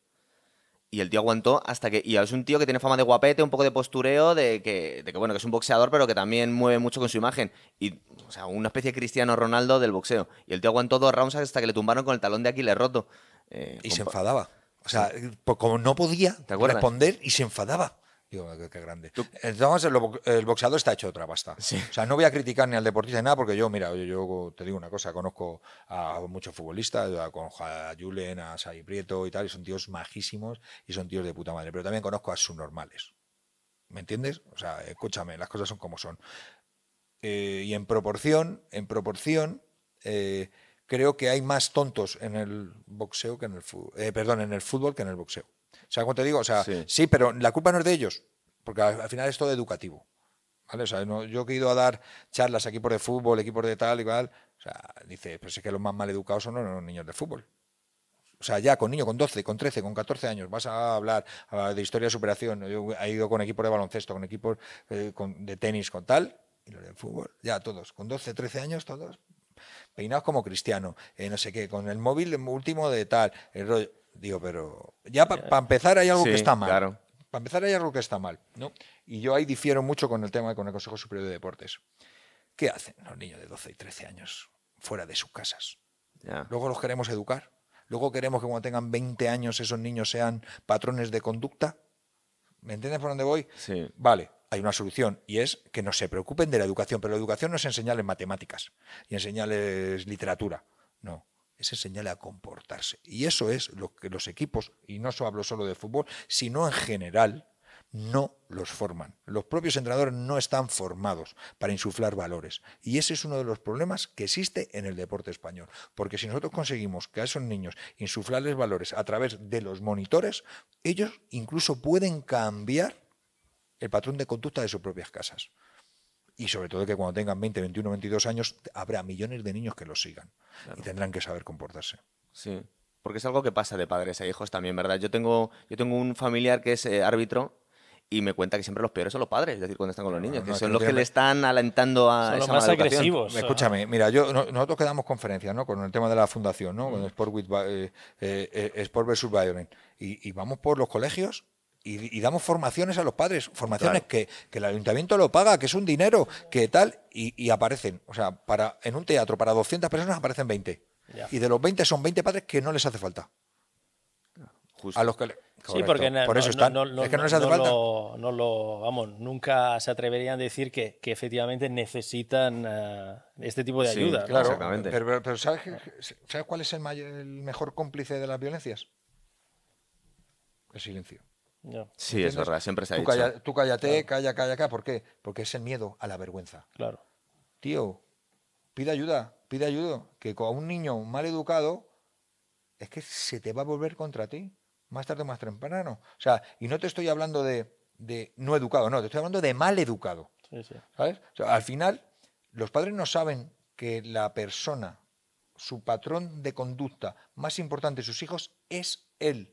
Speaker 1: Y el tío aguantó hasta que. Y es un tío que tiene fama de guapete, un poco de postureo, de que, de que bueno, que es un boxeador, pero que también mueve mucho con su imagen. Y, o sea, una especie de Cristiano Ronaldo del boxeo. Y el tío aguantó dos rounds hasta que le tumbaron con el talón de Aquiles roto. Eh,
Speaker 3: Y se enfadaba. O sea, pues como no podía responder y se enfadaba. Digo, qué, qué grande. Entonces, el, bo- el boxeador está hecho otra pasta.
Speaker 1: Sí.
Speaker 3: O sea, no voy a criticar ni al deportista ni nada, porque yo, mira, yo, yo te digo una cosa, conozco a muchos futbolistas, conozco a Julen, a Sai Prieto y tal, y son tíos majísimos y son tíos de puta madre, pero también conozco a subnormales. ¿Me entiendes? O sea, escúchame, las cosas son como son. Eh, y en proporción, en proporción, eh, creo que hay más tontos en el boxeo que en el fútbol. perdón, en el fútbol que en el boxeo. ¿Sabes cómo te digo? O sea,
Speaker 1: Sí.
Speaker 3: sí. pero la culpa no es de ellos, porque al, al final es todo educativo. ¿Vale? O sea, no- yo que he ido a dar charlas a equipos de fútbol, equipos de tal y cual, o sea, dice, pues es que los más mal educados son los niños de fútbol. O sea, ya con niños con 12, con 13, con 14 años vas a hablar de historia de superación. Yo he ido con equipos de baloncesto, con equipos eh, con- de tenis, con tal, y los del fútbol, ya todos, con 12, 13 años, todos peinados como cristiano, eh, no sé qué, con el móvil último de tal, el rollo. Digo, pero ya para empezar hay algo que está mal.
Speaker 1: claro.
Speaker 3: Para empezar hay algo que está mal, ¿no? Y yo ahí difiero mucho con el tema con el Consejo Superior de Deportes. ¿Qué hacen los niños de 12 y 13 años fuera de sus casas?
Speaker 1: Ya.
Speaker 3: Luego los queremos educar. Luego queremos que cuando tengan 20 años esos niños sean patrones de conducta. ¿Me entiendes por dónde voy?
Speaker 1: Sí.
Speaker 3: Vale, hay una solución y es que no se preocupen de la educación, pero la educación no es enseñarles matemáticas y enseñarles literatura. No, es enseñarles a comportarse. Y eso es lo que los equipos, y no hablo solo de fútbol, sino en general, no los forman. Los propios entrenadores no están formados para insuflar valores. Y ese es uno de los problemas que existe en el deporte español. Porque si nosotros conseguimos que a esos niños insuflarles valores a través de los monitores, ellos incluso pueden cambiar el patrón de conducta de sus propias casas. Y sobre todo que cuando tengan 20, 21, 22 años, habrá millones de niños que los sigan. Y tendrán que saber comportarse.
Speaker 1: Sí. Porque es algo que pasa de padres a hijos también, ¿verdad? Yo tengo, yo tengo un familiar que es eh, árbitro y me cuenta que siempre los peores son los padres, es decir, cuando están con los niños,
Speaker 3: no,
Speaker 1: que son
Speaker 3: que
Speaker 1: los que le están alentando a
Speaker 2: Son los
Speaker 1: esa
Speaker 2: más
Speaker 1: mala educación.
Speaker 2: agresivos.
Speaker 3: Escúchame, mira, yo no- nosotros que damos conferencias, ¿no? Con el tema de la fundación, ¿no?
Speaker 1: Mm.
Speaker 3: Con Sport, with, eh, eh, eh, Sport versus Violence. Y, y vamos por los colegios y, y damos formaciones a los padres, formaciones que, que el ayuntamiento lo paga, que es un dinero, que tal, y, y aparecen, o sea, para en un teatro para 200 personas aparecen 20.
Speaker 2: Ya.
Speaker 3: Y de los 20 son 20 padres que no les hace falta.
Speaker 1: Justo.
Speaker 3: A los que le-
Speaker 2: Sí, porque no,
Speaker 3: por eso están.
Speaker 2: no- no-
Speaker 3: es que no les
Speaker 2: no
Speaker 3: hace falta.
Speaker 2: Lo, no lo- vamos, nunca se atreverían a decir que, que efectivamente necesitan eh, este tipo de
Speaker 1: Sí,
Speaker 2: ayuda. ¿no?
Speaker 3: Claro,
Speaker 1: Exactamente.
Speaker 3: pero, pero- pero ¿sabes, ¿sabes cuál es el, mayor- el mejor cómplice de las violencias? El silencio.
Speaker 1: Sí, es verdad, siempre se ha
Speaker 3: Tú,
Speaker 1: dicho.
Speaker 3: calla- tú cállate, calla, calla, calla. ¿Por qué? Porque es el miedo a la vergüenza.
Speaker 2: claro.
Speaker 3: Tío, pide ayuda, pide ayuda. Que con un niño mal educado es que se te va a volver contra ti, más tarde o más temprano. O sea, y no te estoy hablando de, de no educado, no, te estoy hablando de mal educado.
Speaker 2: Sí, sí.
Speaker 3: ¿Sabes? O sea, al final, los padres no saben que la persona, su patrón de conducta más importante de sus hijos es él.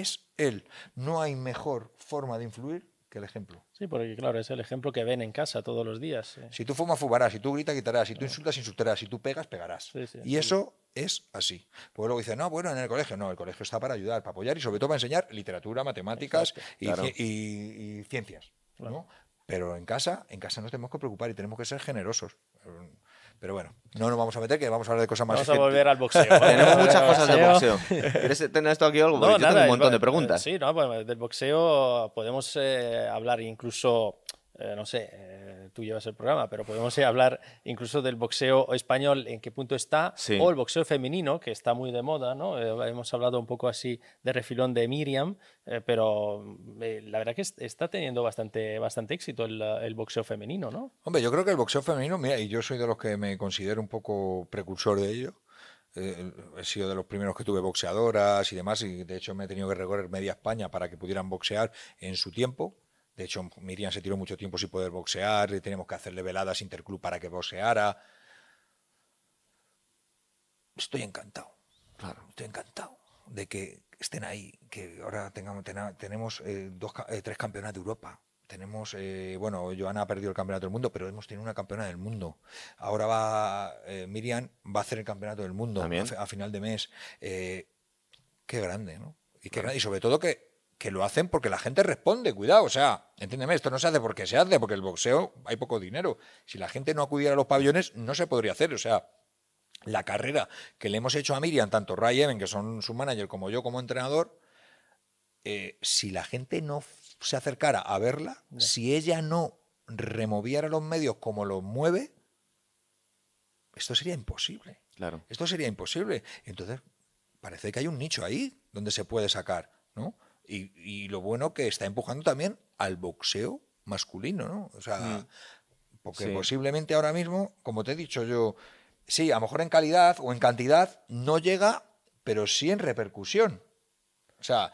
Speaker 3: Es él. No hay mejor forma de influir que el ejemplo.
Speaker 2: Sí, porque claro, es el ejemplo que ven en casa todos los días. eh.
Speaker 3: Si tú fumas, fumarás. Si tú gritas, gritarás. Si tú insultas, insultarás. Si tú pegas, pegarás.
Speaker 2: Sí, sí.
Speaker 3: y eso es así. Pues luego dicen, no, bueno, en el colegio. No, el colegio está para ayudar, para apoyar y sobre todo para enseñar literatura, matemáticas y,
Speaker 1: Claro.
Speaker 3: ci- y- y ciencias. ¿no? Pero en casa, en casa nos tenemos que preocupar y tenemos que ser generosos. Pero bueno, no nos vamos a meter, que vamos a hablar de cosas más
Speaker 2: Vamos a volver al boxeo.
Speaker 1: Tenemos muchas cosas de
Speaker 2: Boxeo.
Speaker 1: ¿Quieres tener esto aquí o algo?
Speaker 2: No,
Speaker 1: yo tengo un montón de
Speaker 2: eh,
Speaker 1: preguntas.
Speaker 2: Sí, no, pues, del boxeo podemos eh, hablar incluso, eh, no sé, eh, tú llevas el programa, pero podemos eh, hablar incluso del boxeo español, en qué punto está,
Speaker 1: Sí.
Speaker 2: o el boxeo femenino, que está muy de moda, ¿no? Eh, hemos hablado un poco así de refilón de Miriam, eh, pero eh, la verdad que es- está teniendo bastante, bastante éxito el, el boxeo femenino, ¿no?
Speaker 3: Hombre, yo creo que el boxeo femenino, mira, y yo soy de los que me considero un poco precursor de ello. eh, he sido de los primeros que tuve boxeadoras y demás, y de hecho me he tenido que recorrer media España para que pudieran boxear en su tiempo. De hecho, Miriam se tiró mucho tiempo sin poder boxear, y teníamos que hacerle veladas interclub para que boxeara. Estoy encantado. Claro, estoy encantado de que estén ahí, que ahora tengamos, tenemos eh, dos, eh, tres campeonatos de Europa. Tenemos, eh, bueno, Joana ha perdido el campeonato del mundo, pero hemos tenido una campeona del mundo. Ahora va, Miriam va a hacer el campeonato del mundo a, final de mes. Qué grande, ¿no? Y, qué grande, y sobre todo que, que lo hacen porque la gente responde, cuidado, o sea, entiéndeme, esto no se hace porque se hace, porque el boxeo hay poco dinero. Si la gente no acudiera a los pabellones, no se podría hacer, o sea, la carrera que le hemos hecho a Miriam, tanto Ray Even, que son su manager, como yo como entrenador, eh, si la gente no se acercara a verla, si ella no removiera los medios como los mueve, esto sería imposible.
Speaker 1: Claro.
Speaker 3: Esto sería imposible. Entonces, parece que hay un nicho ahí donde se puede sacar, ¿no? Y, y lo bueno que está empujando también al boxeo masculino, ¿no? O sea, porque
Speaker 1: Sí.
Speaker 3: posiblemente ahora mismo, como te he dicho yo, sí, a lo mejor en calidad o en cantidad no llega, pero sí en repercusión. O sea,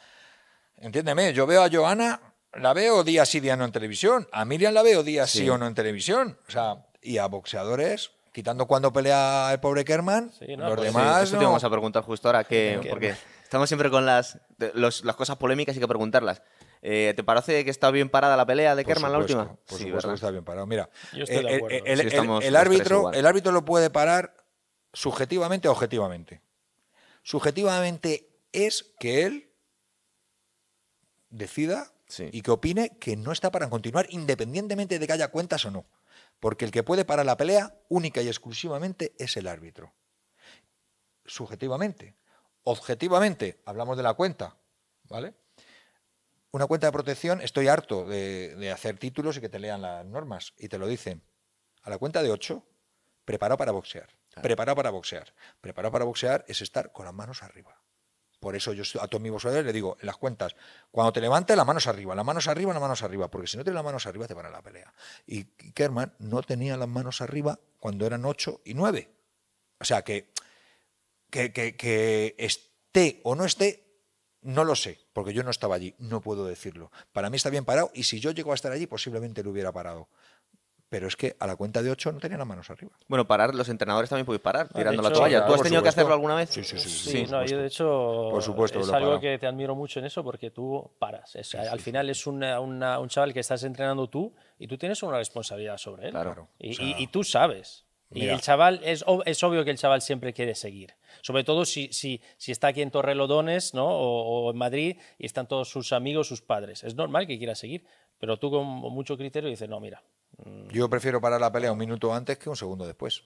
Speaker 3: entiéndeme, yo veo a Joana, la veo día sí, día no en televisión. A Miriam la veo día sí,
Speaker 1: Sí.
Speaker 3: o no en televisión. O sea, y a boxeadores, quitando cuando pelea el pobre Kerman,
Speaker 2: Sí, no,
Speaker 3: los
Speaker 2: pues sí,
Speaker 3: demás.
Speaker 1: eso
Speaker 3: no.
Speaker 1: te vamos a preguntar justo ahora, Que- porque estamos siempre con las, de- los- las cosas polémicas y hay que preguntarlas. Eh, ¿Te parece que está bien parada la pelea de
Speaker 3: Por
Speaker 1: Kerman la última?
Speaker 3: Por
Speaker 1: Sí,
Speaker 3: supuesto
Speaker 1: ¿verdad?
Speaker 3: que está bien parado. Mira,
Speaker 2: Yo estoy de
Speaker 3: el-
Speaker 2: acuerdo.
Speaker 3: el,
Speaker 1: Sí,
Speaker 3: el-
Speaker 1: estamos
Speaker 3: el
Speaker 1: los tres
Speaker 3: árbitro, el árbitro lo puede parar subjetivamente o objetivamente. Subjetivamente es que él decida y que opine que no está para continuar independientemente de que haya cuentas o no. Porque el que puede parar la pelea única y exclusivamente es el árbitro. Subjetivamente. Objetivamente, hablamos de la cuenta, ¿vale? Una cuenta de protección, estoy harto de, hacer títulos y que te lean las normas y te lo dicen. A la cuenta de 8, preparado para boxear. Preparado para boxear. Preparado para boxear es estar con las manos arriba. Por eso yo a todos mis boxeadores le digo en las cuentas, cuando te levantes, las manos arriba, las manos arriba, las manos arriba, porque si no tienes las manos arriba te van a la pelea. Y Kerman no tenía las manos arriba cuando eran 8 y 9. O sea que, que, que esté o no esté, no lo sé, porque yo no estaba allí, no puedo decirlo. Para mí está bien parado y si yo llego a estar allí, posiblemente lo hubiera parado pero es que a la cuenta de 8 no tenía las manos arriba.
Speaker 1: Bueno, parar, los entrenadores también pueden parar, tirando la toalla. ¿Tú has tenido que hacerlo alguna vez?
Speaker 3: Sí, sí, sí.
Speaker 2: sí, no, yo de hecho
Speaker 3: por supuesto,
Speaker 2: es algo que te admiro mucho en eso porque tú paras. al final es un chaval que estás entrenando tú y tú tienes una responsabilidad sobre él.
Speaker 3: Claro.
Speaker 2: Y, tú sabes. Y el chaval, es, es, obvio que el chaval siempre quiere seguir. Sobre todo si, si, si está aquí en Torrelodones ¿no? O, o, en Madrid y están todos sus amigos, sus padres. Es normal que quiera seguir, pero tú con mucho criterio dices, no, mira,
Speaker 3: Mm. Yo prefiero parar la pelea un minuto antes que un segundo después.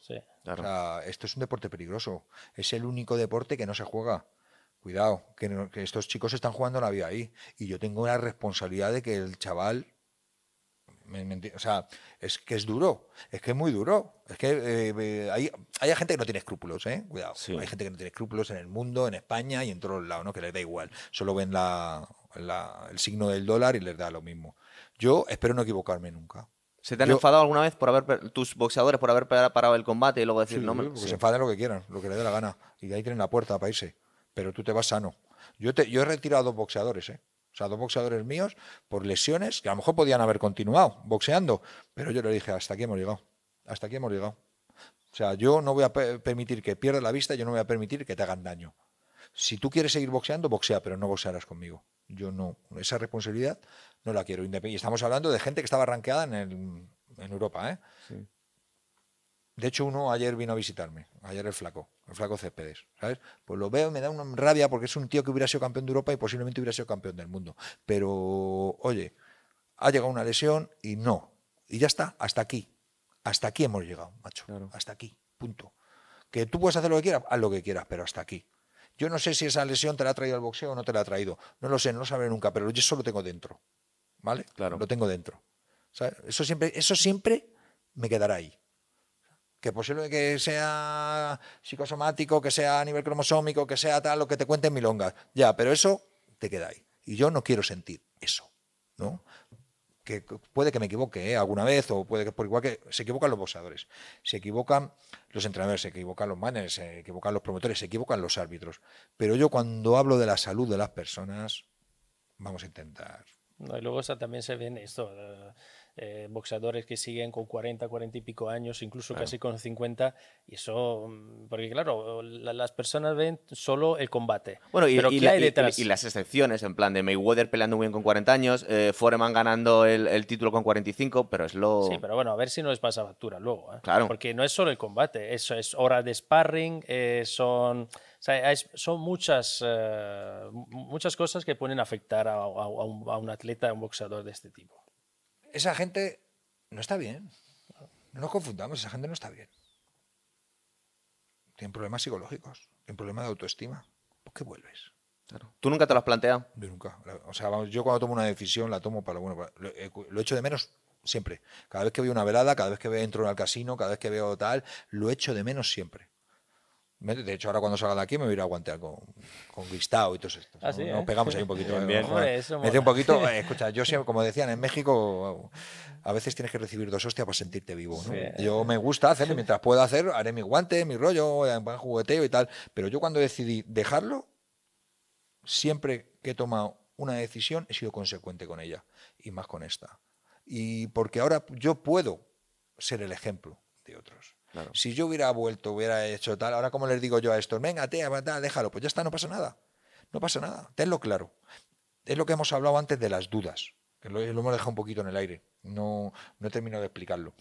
Speaker 3: esto es un deporte peligroso. Es el único deporte que no se juega. Cuidado, que, estos chicos están jugando la vida ahí. Y yo tengo la responsabilidad de que el chaval. O sea, es que es duro. Es que es muy duro. Es que eh, eh, hay, gente que no tiene escrúpulos, ¿eh? Cuidado. Hay gente que no tiene escrúpulos en el mundo, en España y en todos los lados, ¿no? Que les da igual. Solo ven el signo del dólar y les da lo mismo. Yo espero no equivocarme nunca.
Speaker 1: ¿Se te han enfadado alguna vez por haber tus boxeadores por haber parado el combate y luego decir no?
Speaker 3: me... se enfaden lo que quieran, lo que les dé la gana. Y ahí tienen la puerta para irse. Pero tú te vas sano. Yo, te, yo he retirado dos boxeadores, ¿eh? O sea, dos boxeadores míos por lesiones que a lo mejor podían haber continuado boxeando. Pero yo le dije, hasta aquí hemos llegado. Hasta aquí hemos llegado. O sea, yo no voy a permitir que pierdas la vista, yo no voy a permitir que te hagan daño. Si tú quieres seguir boxeando, boxea, pero no boxearás conmigo. Yo no, esa responsabilidad no la quiero. Y estamos hablando de gente que estaba arranqueada en, Europa. ¿eh? De hecho, uno ayer vino a visitarme, ayer el flaco, el flaco Céspedes, ¿sabes? Pues lo veo y me da una rabia porque es un tío que hubiera sido campeón de Europa y posiblemente hubiera sido campeón del mundo. Pero, oye, ha llegado una lesión y no. Y ya está, hasta aquí. Hasta aquí hemos llegado, macho. Hasta aquí, punto. Que tú puedes hacer lo que quieras, haz lo que quieras, pero hasta aquí. Yo no sé si esa lesión te la ha traído el boxeo o no te la ha traído. No lo sé, no lo sabré nunca, pero yo eso lo tengo dentro. ¿Vale?
Speaker 1: Claro.
Speaker 3: Lo tengo dentro. eso, siempre, eso siempre me quedará ahí. Que posible que sea psicosomático, que sea a nivel cromosómico, que sea tal, lo que te cuenten milongas. Ya, pero eso te queda ahí. Y yo no quiero sentir eso. ¿no? que puede que me equivoque ¿eh? alguna vez, o puede que por igual que se equivocan los boxeadores, se equivocan los entrenadores, se equivocan los managers, se equivocan los promotores, se equivocan los árbitros. Pero yo cuando hablo de la salud de las personas, vamos a intentar.
Speaker 2: No, y luego también se ven esto. Eh, boxeadores que siguen con 40, 40 y pico años, incluso casi con 50, y eso, mm, porque claro, las personas ven solo el combate.
Speaker 1: Bueno, y, las excepciones, en plan de Mayweather peleando muy bien con 40 años, eh, Foreman ganando el, título con 45, pero es lo...
Speaker 2: Sí, pero bueno, a ver si no les pasa factura luego. ¿eh?
Speaker 1: Claro.
Speaker 2: Porque no es solo el combate, eso es horas de sparring, son... son muchas, muchas cosas que pueden afectar a, un, a, un, atleta, a un boxeador de este tipo
Speaker 3: esa gente no está bien. No nos confundamos, esa gente no está bien. Tienen problemas psicológicos, tienen problemas de autoestima. ¿Por qué vuelves?
Speaker 1: ¿Tú nunca te lo has planteado?
Speaker 3: Yo nunca. O sea, yo cuando tomo una decisión la tomo para lo bueno. Lo, lo echo de menos siempre. Cada vez que veo una velada, cada vez que entro al casino, cada vez que veo tal, lo echo de menos siempre. De hecho, ahora cuando salga de aquí me voy a ir a guantear con, con Cristao y todo esto.
Speaker 2: Ah, Nos
Speaker 3: ¿eh? pegamos ahí un poquito.
Speaker 1: Bien,
Speaker 3: ¿eh? me un poquito. Eh, escucha, yo siempre, como decían en México, a veces tienes que recibir dos hostias para sentirte vivo. Yo me gusta hacerlo, mientras pueda hacer, haré mi guante, mi rollo, en jugueteo y tal. Pero yo cuando decidí dejarlo, siempre que he tomado una decisión he sido consecuente con ella. Y más con esta. Y porque ahora yo puedo ser el ejemplo de otros. Si yo hubiera vuelto, hubiera hecho tal, ahora como les digo yo a estos, venga, te, déjalo, pues ya está, no pasa nada. No pasa nada, tenlo claro. Es lo que hemos hablado antes de las dudas, que lo, hemos dejado un poquito en el aire, no, no he terminado de explicarlo.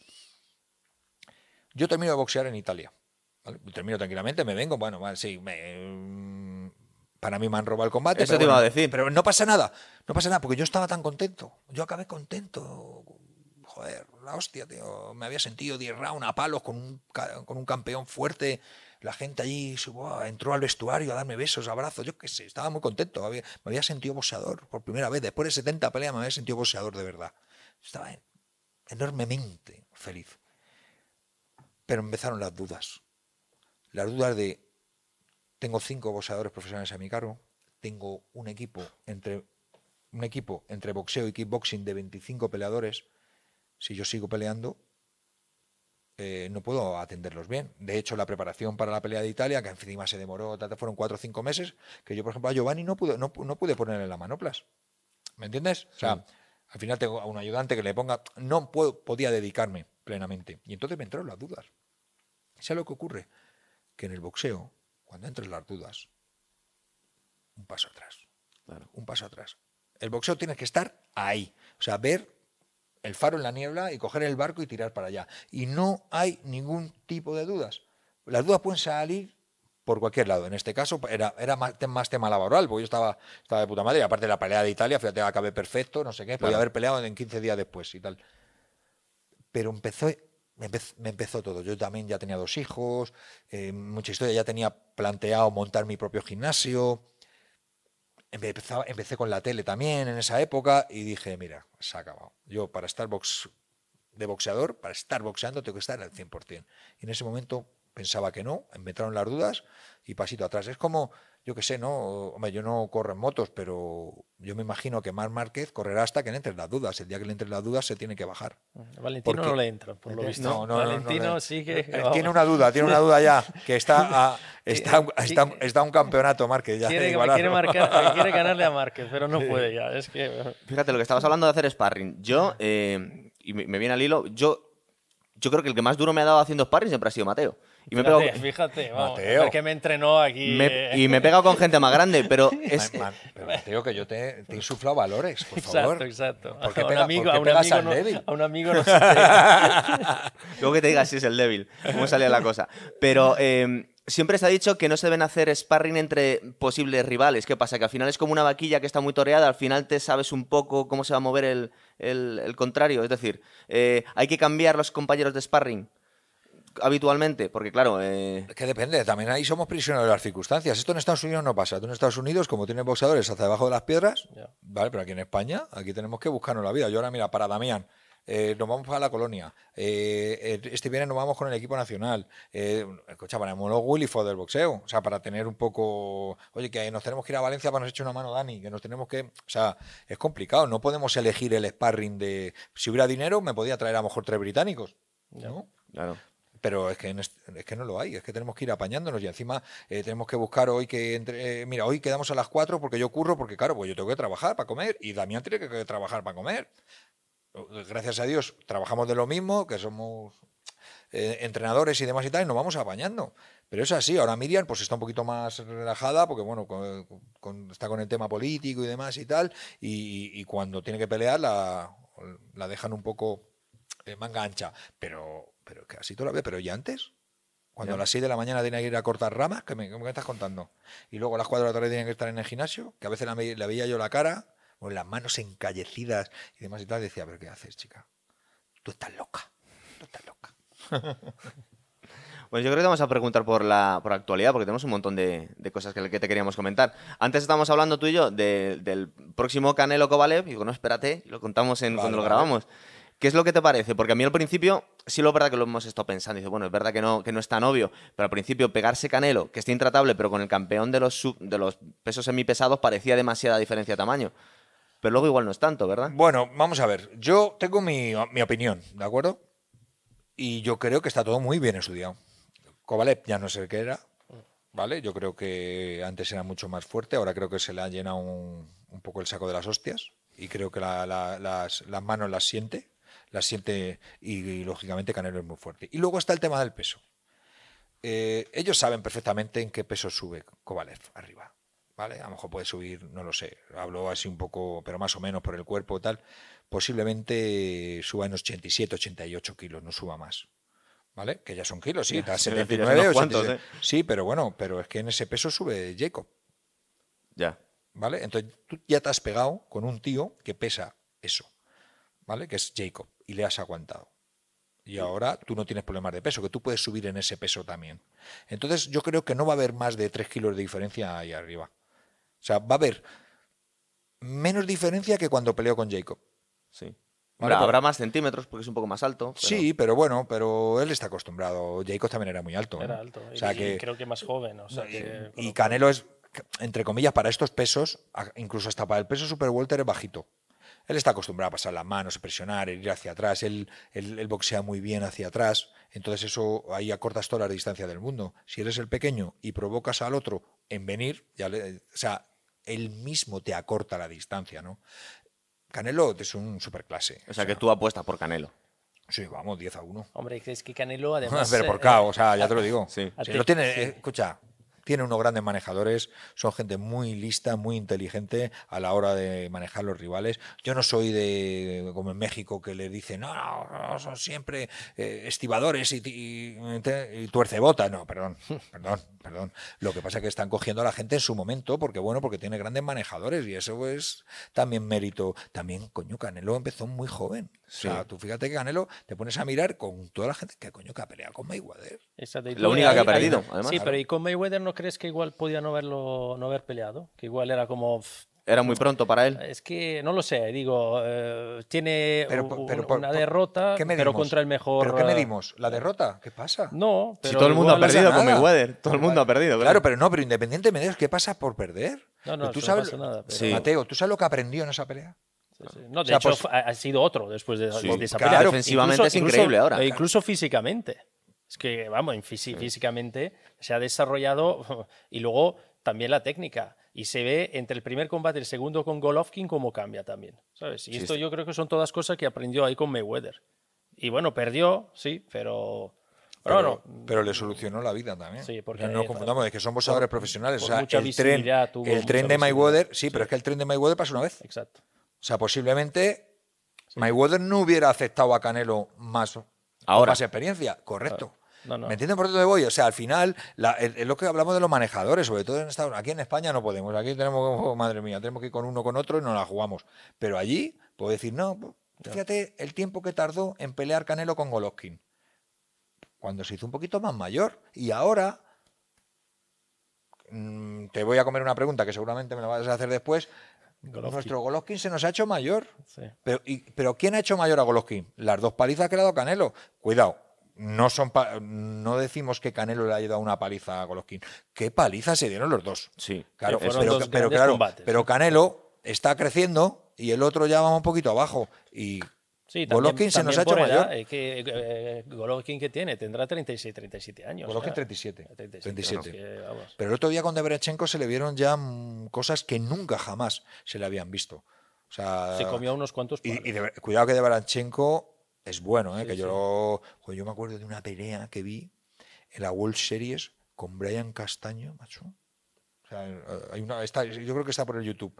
Speaker 3: Yo termino de boxear en Italia. Termino tranquilamente, me vengo, bueno, sí, me, para mí me han robado el combate.
Speaker 1: Eso te iba a decir.
Speaker 3: Pero no pasa nada, no pasa nada, porque yo estaba tan contento. Yo acabé contento. Joder, la hostia, tío. Me había sentido 10 rounds a palos con un, con un campeón fuerte. La gente allí entró al vestuario a darme besos, abrazos. Yo qué sé, estaba muy contento. me había sentido boxeador por primera vez. Después de 70 peleas me había sentido boxeador de verdad. Estaba enormemente feliz. Pero empezaron las dudas. Las dudas de tengo cinco boxeadores profesionales a mi cargo, tengo un equipo entre un equipo entre boxeo y kickboxing de 25 peleadores. Si yo sigo peleando, eh, no puedo atenderlos bien. De hecho, la preparación para la pelea de Italia, que encima se demoró, fueron cuatro o cinco meses, que yo, por ejemplo, a Giovanni no pude, no, pude ponerle la manoplas. ¿Me entiendes? O sea, al final tengo a un ayudante que le ponga. No puedo, podía dedicarme plenamente. Y entonces me entraron las dudas. ¿Sabes lo que ocurre? Que en el boxeo cuando entres las dudas, un paso atrás. Un paso atrás. El boxeo tiene que estar ahí. O sea, ver el faro en la niebla y coger el barco y tirar para allá. Y no hay ningún tipo de dudas. Las dudas pueden salir por cualquier lado. En este caso era, era más, tema laboral, porque yo estaba, estaba de puta madre. Y aparte de la pelea de Italia, fíjate, acabé perfecto, no sé qué, podía haber peleado en 15 días después y tal. Pero empezó, me, empezó todo. Yo también ya tenía dos hijos, eh, mucha historia, ya tenía planteado montar mi propio gimnasio. Empecé con la tele también en esa época y dije, mira, se ha acabado. Yo para estar box, de boxeador, para estar boxeando, tengo que estar al 100%. Y en ese momento pensaba que no, me entraron las dudas y pasito atrás. Es como yo qué sé, ¿no? Hombre, yo no corro en motos, pero yo me imagino que Mar Márquez correrá hasta que le entren las dudas. El día que le entren las dudas se tiene que bajar.
Speaker 2: Valentino no le entra, por lo visto. No, no, Valentino sí que...
Speaker 3: Tiene una duda, tiene una duda ya, que está, está, está, un campeonato Márquez ya.
Speaker 2: Quiere, quiere, marcar, quiere ganarle a Márquez, pero no puede ya. Es que...
Speaker 1: Fíjate, lo que estabas hablando de hacer sparring. Yo, eh, y me viene al hilo, yo, yo creo que el que más duro me ha dado haciendo sparring siempre ha sido Mateo.
Speaker 2: Y me fíjate, fíjate, vamos, que me entrenó aquí.
Speaker 1: Eh. Y me he pegado con gente más grande, pero es.
Speaker 3: pero Mateo, que yo te, te he insuflado valores, por favor.
Speaker 2: Exacto, exacto. ¿Por qué a, un amigo, a, un amigo no, a un amigo no
Speaker 1: Luego que te digas si es el débil, cómo salía la cosa. Pero. Eh, siempre se ha dicho que no se deben hacer sparring entre posibles rivales. ¿Qué pasa? Que al final es como una vaquilla que está muy toreada, al final te sabes un poco cómo se va a mover el, el, contrario. Es decir, eh, hay que cambiar los compañeros de sparring habitualmente? Porque claro... Eh...
Speaker 3: Que depende, también ahí somos prisioneros de las circunstancias. Esto en Estados Unidos no pasa. Tú en Estados Unidos, como tienen boxeadores hasta debajo de las piedras, ¿vale? Pero aquí en España, aquí tenemos que buscarnos la vida. Yo ahora, mira, para Damián, eh, nos vamos para la colonia. Eh, este viernes nos vamos con el equipo nacional. Eh, escucha, para Willy fue del boxeo. O sea, para tener un poco. Oye, que nos tenemos que ir a Valencia para nos echar una mano Dani. Que nos tenemos que. O sea, es complicado. No podemos elegir el sparring de. Si hubiera dinero, me podía traer a lo mejor tres británicos. ¿no?
Speaker 1: Claro
Speaker 3: pero es que, es que no lo hay, es que tenemos que ir apañándonos y encima eh, tenemos que buscar hoy que entre, eh, mira, hoy quedamos a las 4 porque yo curro, porque claro, pues yo tengo que trabajar para comer y Damián tiene que trabajar para comer. Gracias a Dios trabajamos de lo mismo, que somos eh, entrenadores y demás y tal, y nos vamos apañando. Pero es así, ahora Miriam pues está un poquito más relajada porque bueno, está con el tema político y demás y tal, y, cuando tiene que pelear la, la dejan un poco manga ancha, pero pero que así todavía, pero ya antes. Cuando a las 6 de la mañana tenía que ir a cortar ramas, ¿qué me, estás contando? Y luego a las 4 de la tarde tenía que estar en el gimnasio, que a veces le veía yo la cara, con las manos encallecidas y demás y tal, decía, pero ¿qué haces, chica? Tú estás loca, tú estás loca.
Speaker 1: Pues yo creo que vamos a preguntar por la, por actualidad, porque tenemos un montón de, cosas que, que, te queríamos comentar. Antes estábamos hablando tú y yo del próximo Canelo Kovalev, y digo, no, espérate, lo contamos en, cuando lo grabamos. ¿Qué es lo que te parece? Porque a mí al principio, sí lo es verdad que lo hemos estado pensando. Dice, bueno, es verdad que no, que no es tan obvio, pero al principio pegarse Canelo, que está intratable, pero con el campeón de los, de los pesos semipesados parecía demasiada diferencia de tamaño. Pero luego igual no es tanto, ¿verdad?
Speaker 3: Bueno, vamos a ver. Yo tengo mi, opinión, ¿de acuerdo? Y yo creo que está todo muy bien estudiado. Kovalev ya no sé qué era, ¿vale? Yo creo que antes era mucho más fuerte, ahora creo que se le ha llenado un, poco el saco de las hostias y creo que las, las manos las siente la siente y, lógicamente Canelo es muy fuerte. Y luego está el tema del peso. Eh, ellos saben perfectamente en qué peso sube Kovalev arriba. ¿Vale? A lo mejor puede subir, no lo sé, hablo así un poco, pero más o menos por el cuerpo y tal. Posiblemente suba en 87, 88 kilos, no suba más. ¿Vale? Que ya son kilos, sí, está 79, ¿eh? Sí, pero bueno, pero es que en ese peso sube Jacob.
Speaker 1: Ya.
Speaker 3: ¿Vale? Entonces tú ya te has pegado con un tío que pesa eso, ¿vale? Que es Jacob, y le has aguantado. Y ahora tú no tienes problemas de peso, que tú puedes subir en ese peso también. Entonces yo creo que no va a haber más de 3 kilos de diferencia ahí arriba. O sea, va a haber menos diferencia que cuando peleó con Jacob.
Speaker 1: Sí.
Speaker 3: Vale,
Speaker 1: Habrá- más centímetros porque es un poco más alto. pero-
Speaker 3: Sí, pero bueno, pero él está acostumbrado. Jacob también era muy alto. ¿eh?
Speaker 2: Era alto.
Speaker 3: O sea
Speaker 2: y,
Speaker 3: que,
Speaker 2: creo que más joven. O sea que, con
Speaker 3: y
Speaker 2: lo
Speaker 3: Canelo es, entre comillas, para estos pesos, incluso hasta para el peso super welter es bajito. Él está acostumbrado a pasar las manos, a presionar, ir hacia atrás. Él, él- él boxea muy bien hacia atrás. Entonces eso ahí acortas toda la distancia del mundo. Si eres el pequeño y provocas al otro en venir, ya le- o sea, él mismo te acorta la distancia, ¿no? Canelo es un superclase.
Speaker 1: O sea que tú apuestas por Canelo.
Speaker 3: Sí, vamos, 10 a 1.
Speaker 2: Hombre, es que Canelo además...
Speaker 3: Pero por
Speaker 2: eh,
Speaker 3: KO, o sea, ya te lo digo.
Speaker 1: Sí.
Speaker 3: Si lo tiene,
Speaker 2: sí.
Speaker 3: eh, escucha, tiene unos grandes manejadores, son gente muy lista, muy inteligente a la hora de manejar los rivales. Yo no soy de, como en México, que le dicen, no, no, no, son siempre eh, estibadores y, y, y tuercebotas. No, perdón, perdón, perdón. Lo que pasa es que están cogiendo a la gente en su momento, porque bueno, porque tiene grandes manejadores y eso es también mérito. También, coño, Canelo empezó muy joven.
Speaker 1: Sí.
Speaker 3: O sea, tú fíjate que Canelo te pones a mirar con toda la gente que coño que ha peleado con Mayweather.
Speaker 2: Exacto,
Speaker 1: La única que ha perdido,
Speaker 2: ahí-
Speaker 1: además.
Speaker 2: Sí,
Speaker 1: Claro.
Speaker 2: pero ¿y con Mayweather no crees que igual podía no haberlo no haber peleado? Que igual era como... pff,
Speaker 1: Era muy pronto para él.
Speaker 2: Es que no lo sé, digo, eh, tiene
Speaker 3: Pero,
Speaker 2: una
Speaker 3: por-
Speaker 2: derrota,
Speaker 3: ¿qué
Speaker 2: pero contra el mejor...
Speaker 3: ¿Pero qué
Speaker 2: eh,
Speaker 3: medimos? ¿La derrota? ¿Qué pasa?
Speaker 2: No,
Speaker 1: Si
Speaker 2: pero
Speaker 1: todo el mundo ha perdido con. Mayweather. Todo el mundo ha perdido.
Speaker 3: Claro, pero no, pero independientemente de ¿qué pasa por perder?
Speaker 2: No, no,
Speaker 3: tú
Speaker 2: no
Speaker 3: sabes,
Speaker 2: pasa nada, pero-
Speaker 1: Sí.
Speaker 3: Mateo, ¿tú sabes lo que aprendió en esa pelea?
Speaker 2: Sí, sí. No, de
Speaker 3: O sea,
Speaker 2: hecho,
Speaker 3: pues-
Speaker 2: ha sido otro después de,
Speaker 1: Sí.
Speaker 2: de esa
Speaker 3: Claro,
Speaker 2: pelea.
Speaker 1: defensivamente es increíble ahora.
Speaker 2: e incluso físicamente. Es que, vamos, fisi- físicamente se ha desarrollado y luego también la técnica. Y se ve entre el primer combate y el segundo con Golovkin cómo cambia también. ¿sabes? Y
Speaker 1: Sí,
Speaker 2: esto
Speaker 1: sí.
Speaker 2: yo creo que son todas cosas que aprendió ahí con Mayweather. Y bueno, perdió, sí, pero... Pero,
Speaker 3: Pero,
Speaker 2: bueno,
Speaker 3: pero le solucionó la vida también.
Speaker 2: Sí, porque,
Speaker 3: no
Speaker 2: eh,
Speaker 3: confundamos, es que son boxeadores profesionales. o sea,
Speaker 2: mucha
Speaker 3: el tren, el tren de Mayweather,
Speaker 2: visibilidad.
Speaker 3: sí, pero es que el tren de Mayweather pasó una vez. O sea, posiblemente Mayweather no hubiera aceptado a Canelo más,
Speaker 1: Ahora.
Speaker 3: más experiencia. Correcto.
Speaker 2: No, no.
Speaker 3: ¿Me entienden por dónde voy? O sea, al final, la- es lo que hablamos de los manejadores, sobre todo en Estados Aquí en España no podemos. Aquí tenemos, oh, madre mía, tenemos que ir con uno con otro y nos la jugamos. Pero allí, puedo decir, no, pues, fíjate el tiempo que tardó en pelear Canelo con Golovkin. Cuando se hizo un poquito más mayor. Y ahora, mm, te voy a comer una pregunta que seguramente me la vas a hacer después.
Speaker 2: Golovkin.
Speaker 3: Nuestro Golovkin se nos ha hecho mayor.
Speaker 2: Sí.
Speaker 3: Pero, y- pero ¿quién ha hecho mayor a Golovkin? Las dos palizas que le ha dado Canelo. Cuidado, no, son no decimos que Canelo le haya dado una paliza a Golovkin. ¿Qué paliza se dieron los dos?
Speaker 1: Sí.
Speaker 3: Claro, pero,
Speaker 2: dos
Speaker 3: pero
Speaker 2: grandes
Speaker 3: claro,
Speaker 2: combates.
Speaker 3: pero Canelo está creciendo y el otro ya va un poquito abajo. Y
Speaker 2: Sí,
Speaker 3: Golovkin se nos ha
Speaker 2: también
Speaker 3: hecho
Speaker 2: edad,
Speaker 3: mayor.
Speaker 2: eh, que, eh, Golovkin que tiene, tendrá 36, 37 años.
Speaker 3: Golovkin
Speaker 2: ya.
Speaker 3: 37.
Speaker 2: 37,
Speaker 3: 37.
Speaker 2: que, vamos.
Speaker 3: Pero el otro día con Debrachenko se le vieron ya mm, cosas que nunca jamás se le habían visto. O sea,
Speaker 2: Se comió unos cuantos palos.
Speaker 3: y de- cuidado que de Baranchenko es bueno, ¿eh?
Speaker 2: Sí,
Speaker 3: que
Speaker 2: sí.
Speaker 3: yo, yo me acuerdo de una pelea que vi en la World Series con Brian Castaño, macho. O sea, eh, hay una, está, yo creo que está por el YouTube.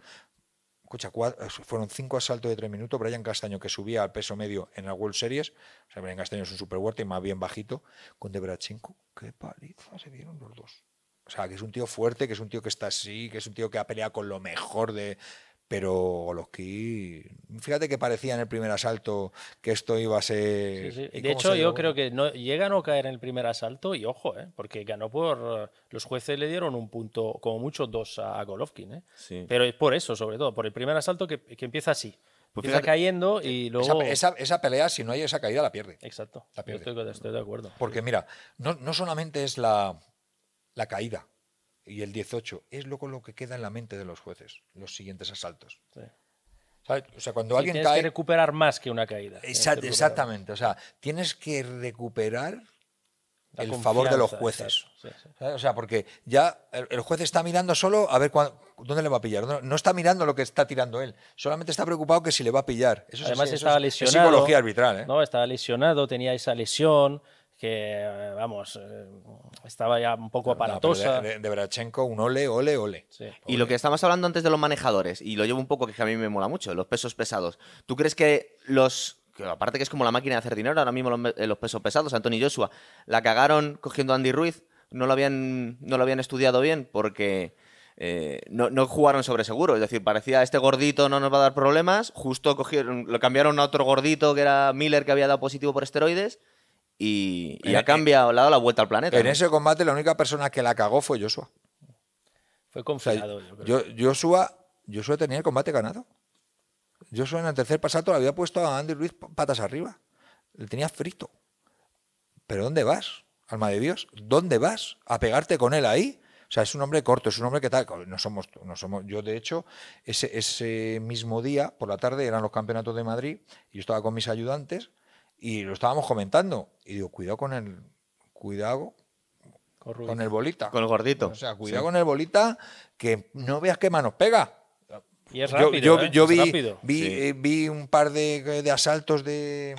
Speaker 3: Escucha, cua- fueron cinco asaltos de tres minutos. Brian Castaño, que subía al peso medio en la World Series. O sea, Brian Castaño es un super y más bien bajito. Con Debrachenko, qué paliza se dieron los dos. O sea, que es un tío fuerte, que es un tío que está así, que es un tío que ha peleado con lo mejor de. Pero Golovkin, fíjate que parecía en el primer asalto que esto iba a ser.
Speaker 2: Sí, sí.
Speaker 3: ¿y
Speaker 2: De hecho, yo creo que no, llega a no caer en el primer asalto y ojo, eh, porque ganó por... Los jueces le dieron un punto, como mucho dos a Golovkin. eh.
Speaker 1: Sí.
Speaker 2: Pero es por eso, sobre todo, por el primer asalto que, que empieza así.
Speaker 1: Pues
Speaker 2: empieza
Speaker 1: fíjate-
Speaker 2: cayendo y luego...
Speaker 3: esa, esa- esa pelea, si no hay esa caída, la pierde.
Speaker 2: Exacto.
Speaker 3: La pierde.
Speaker 2: estoy, estoy de acuerdo.
Speaker 3: Porque mira, no, no solamente es la, la caída y el 18, es luego lo que queda en la mente de los jueces, los siguientes asaltos.
Speaker 2: Sí.
Speaker 3: ¿Sabes? O sea, cuando
Speaker 2: Sí,
Speaker 3: alguien
Speaker 2: tienes
Speaker 3: cae.
Speaker 2: que recuperar más que una caída.
Speaker 3: Exact-
Speaker 2: que
Speaker 3: exactamente, o sea, tienes que recuperar
Speaker 2: la
Speaker 3: el favor de los jueces. O sea, porque ya el, juez está mirando solo a ver cuán- dónde le va a pillar. No, no está mirando lo que está tirando él. Solamente está preocupado que si le va a pillar. Eso es
Speaker 2: Además
Speaker 3: eso
Speaker 2: estaba
Speaker 3: es- es
Speaker 2: lesionado.
Speaker 3: psicología arbitral. ¿eh?
Speaker 2: No, estaba lesionado, tenía esa lesión que, eh, vamos, eh, estaba ya un poco aparatosa.
Speaker 3: de, de, de Brachenko, un ole, ole, ole.
Speaker 2: Sí.
Speaker 1: Y lo que estábamos hablando antes de los manejadores, y lo llevo un poco que a mí me mola mucho, los pesos pesados. ¿Tú crees que los. que aparte que es como la máquina de hacer dinero, ahora mismo los, eh, los pesos pesados, Anthony Joshua, la cagaron cogiendo a Andy Ruiz, no lo habían, no lo habían estudiado bien, porque eh, no, no jugaron sobre seguro. Es decir, parecía este gordito no nos va a dar problemas. Justo cogieron, lo cambiaron a otro gordito que era Miller que había dado positivo por esteroides. Y, y
Speaker 3: En-
Speaker 1: ha cambiado, le ha dado la vuelta al planeta.
Speaker 3: En
Speaker 1: ¿no?
Speaker 3: ese combate la única persona que la cagó fue Joshua.
Speaker 2: Fue
Speaker 3: O sea,
Speaker 2: confiado, yo creo.
Speaker 3: yo- Joshua, Joshua tenía el combate ganado. Joshua en el tercer pasato le había puesto a Andy Ruiz patas arriba. Le tenía frito. ¿Pero dónde vas, alma de Dios? ¿Dónde vas? ¿A pegarte con él ahí? O sea, es un hombre corto, es un hombre que tal. No somos, no somos. Yo, de hecho, ese, ese mismo día, por la tarde, eran los campeonatos de Madrid, y yo estaba con mis ayudantes y lo estábamos comentando. Y digo, cuidado con el. Cuidado
Speaker 2: Con
Speaker 3: el bolita.
Speaker 1: Con el gordito.
Speaker 3: O sea, cuidado
Speaker 1: Sí.
Speaker 3: con el bolita, que no veas qué manos pega.
Speaker 2: Y es rápido,
Speaker 3: yo,
Speaker 2: ¿eh?
Speaker 3: yo
Speaker 2: Es
Speaker 3: vi,
Speaker 2: rápido.
Speaker 3: vi,
Speaker 1: Sí.
Speaker 3: eh, vi un par de, de asaltos de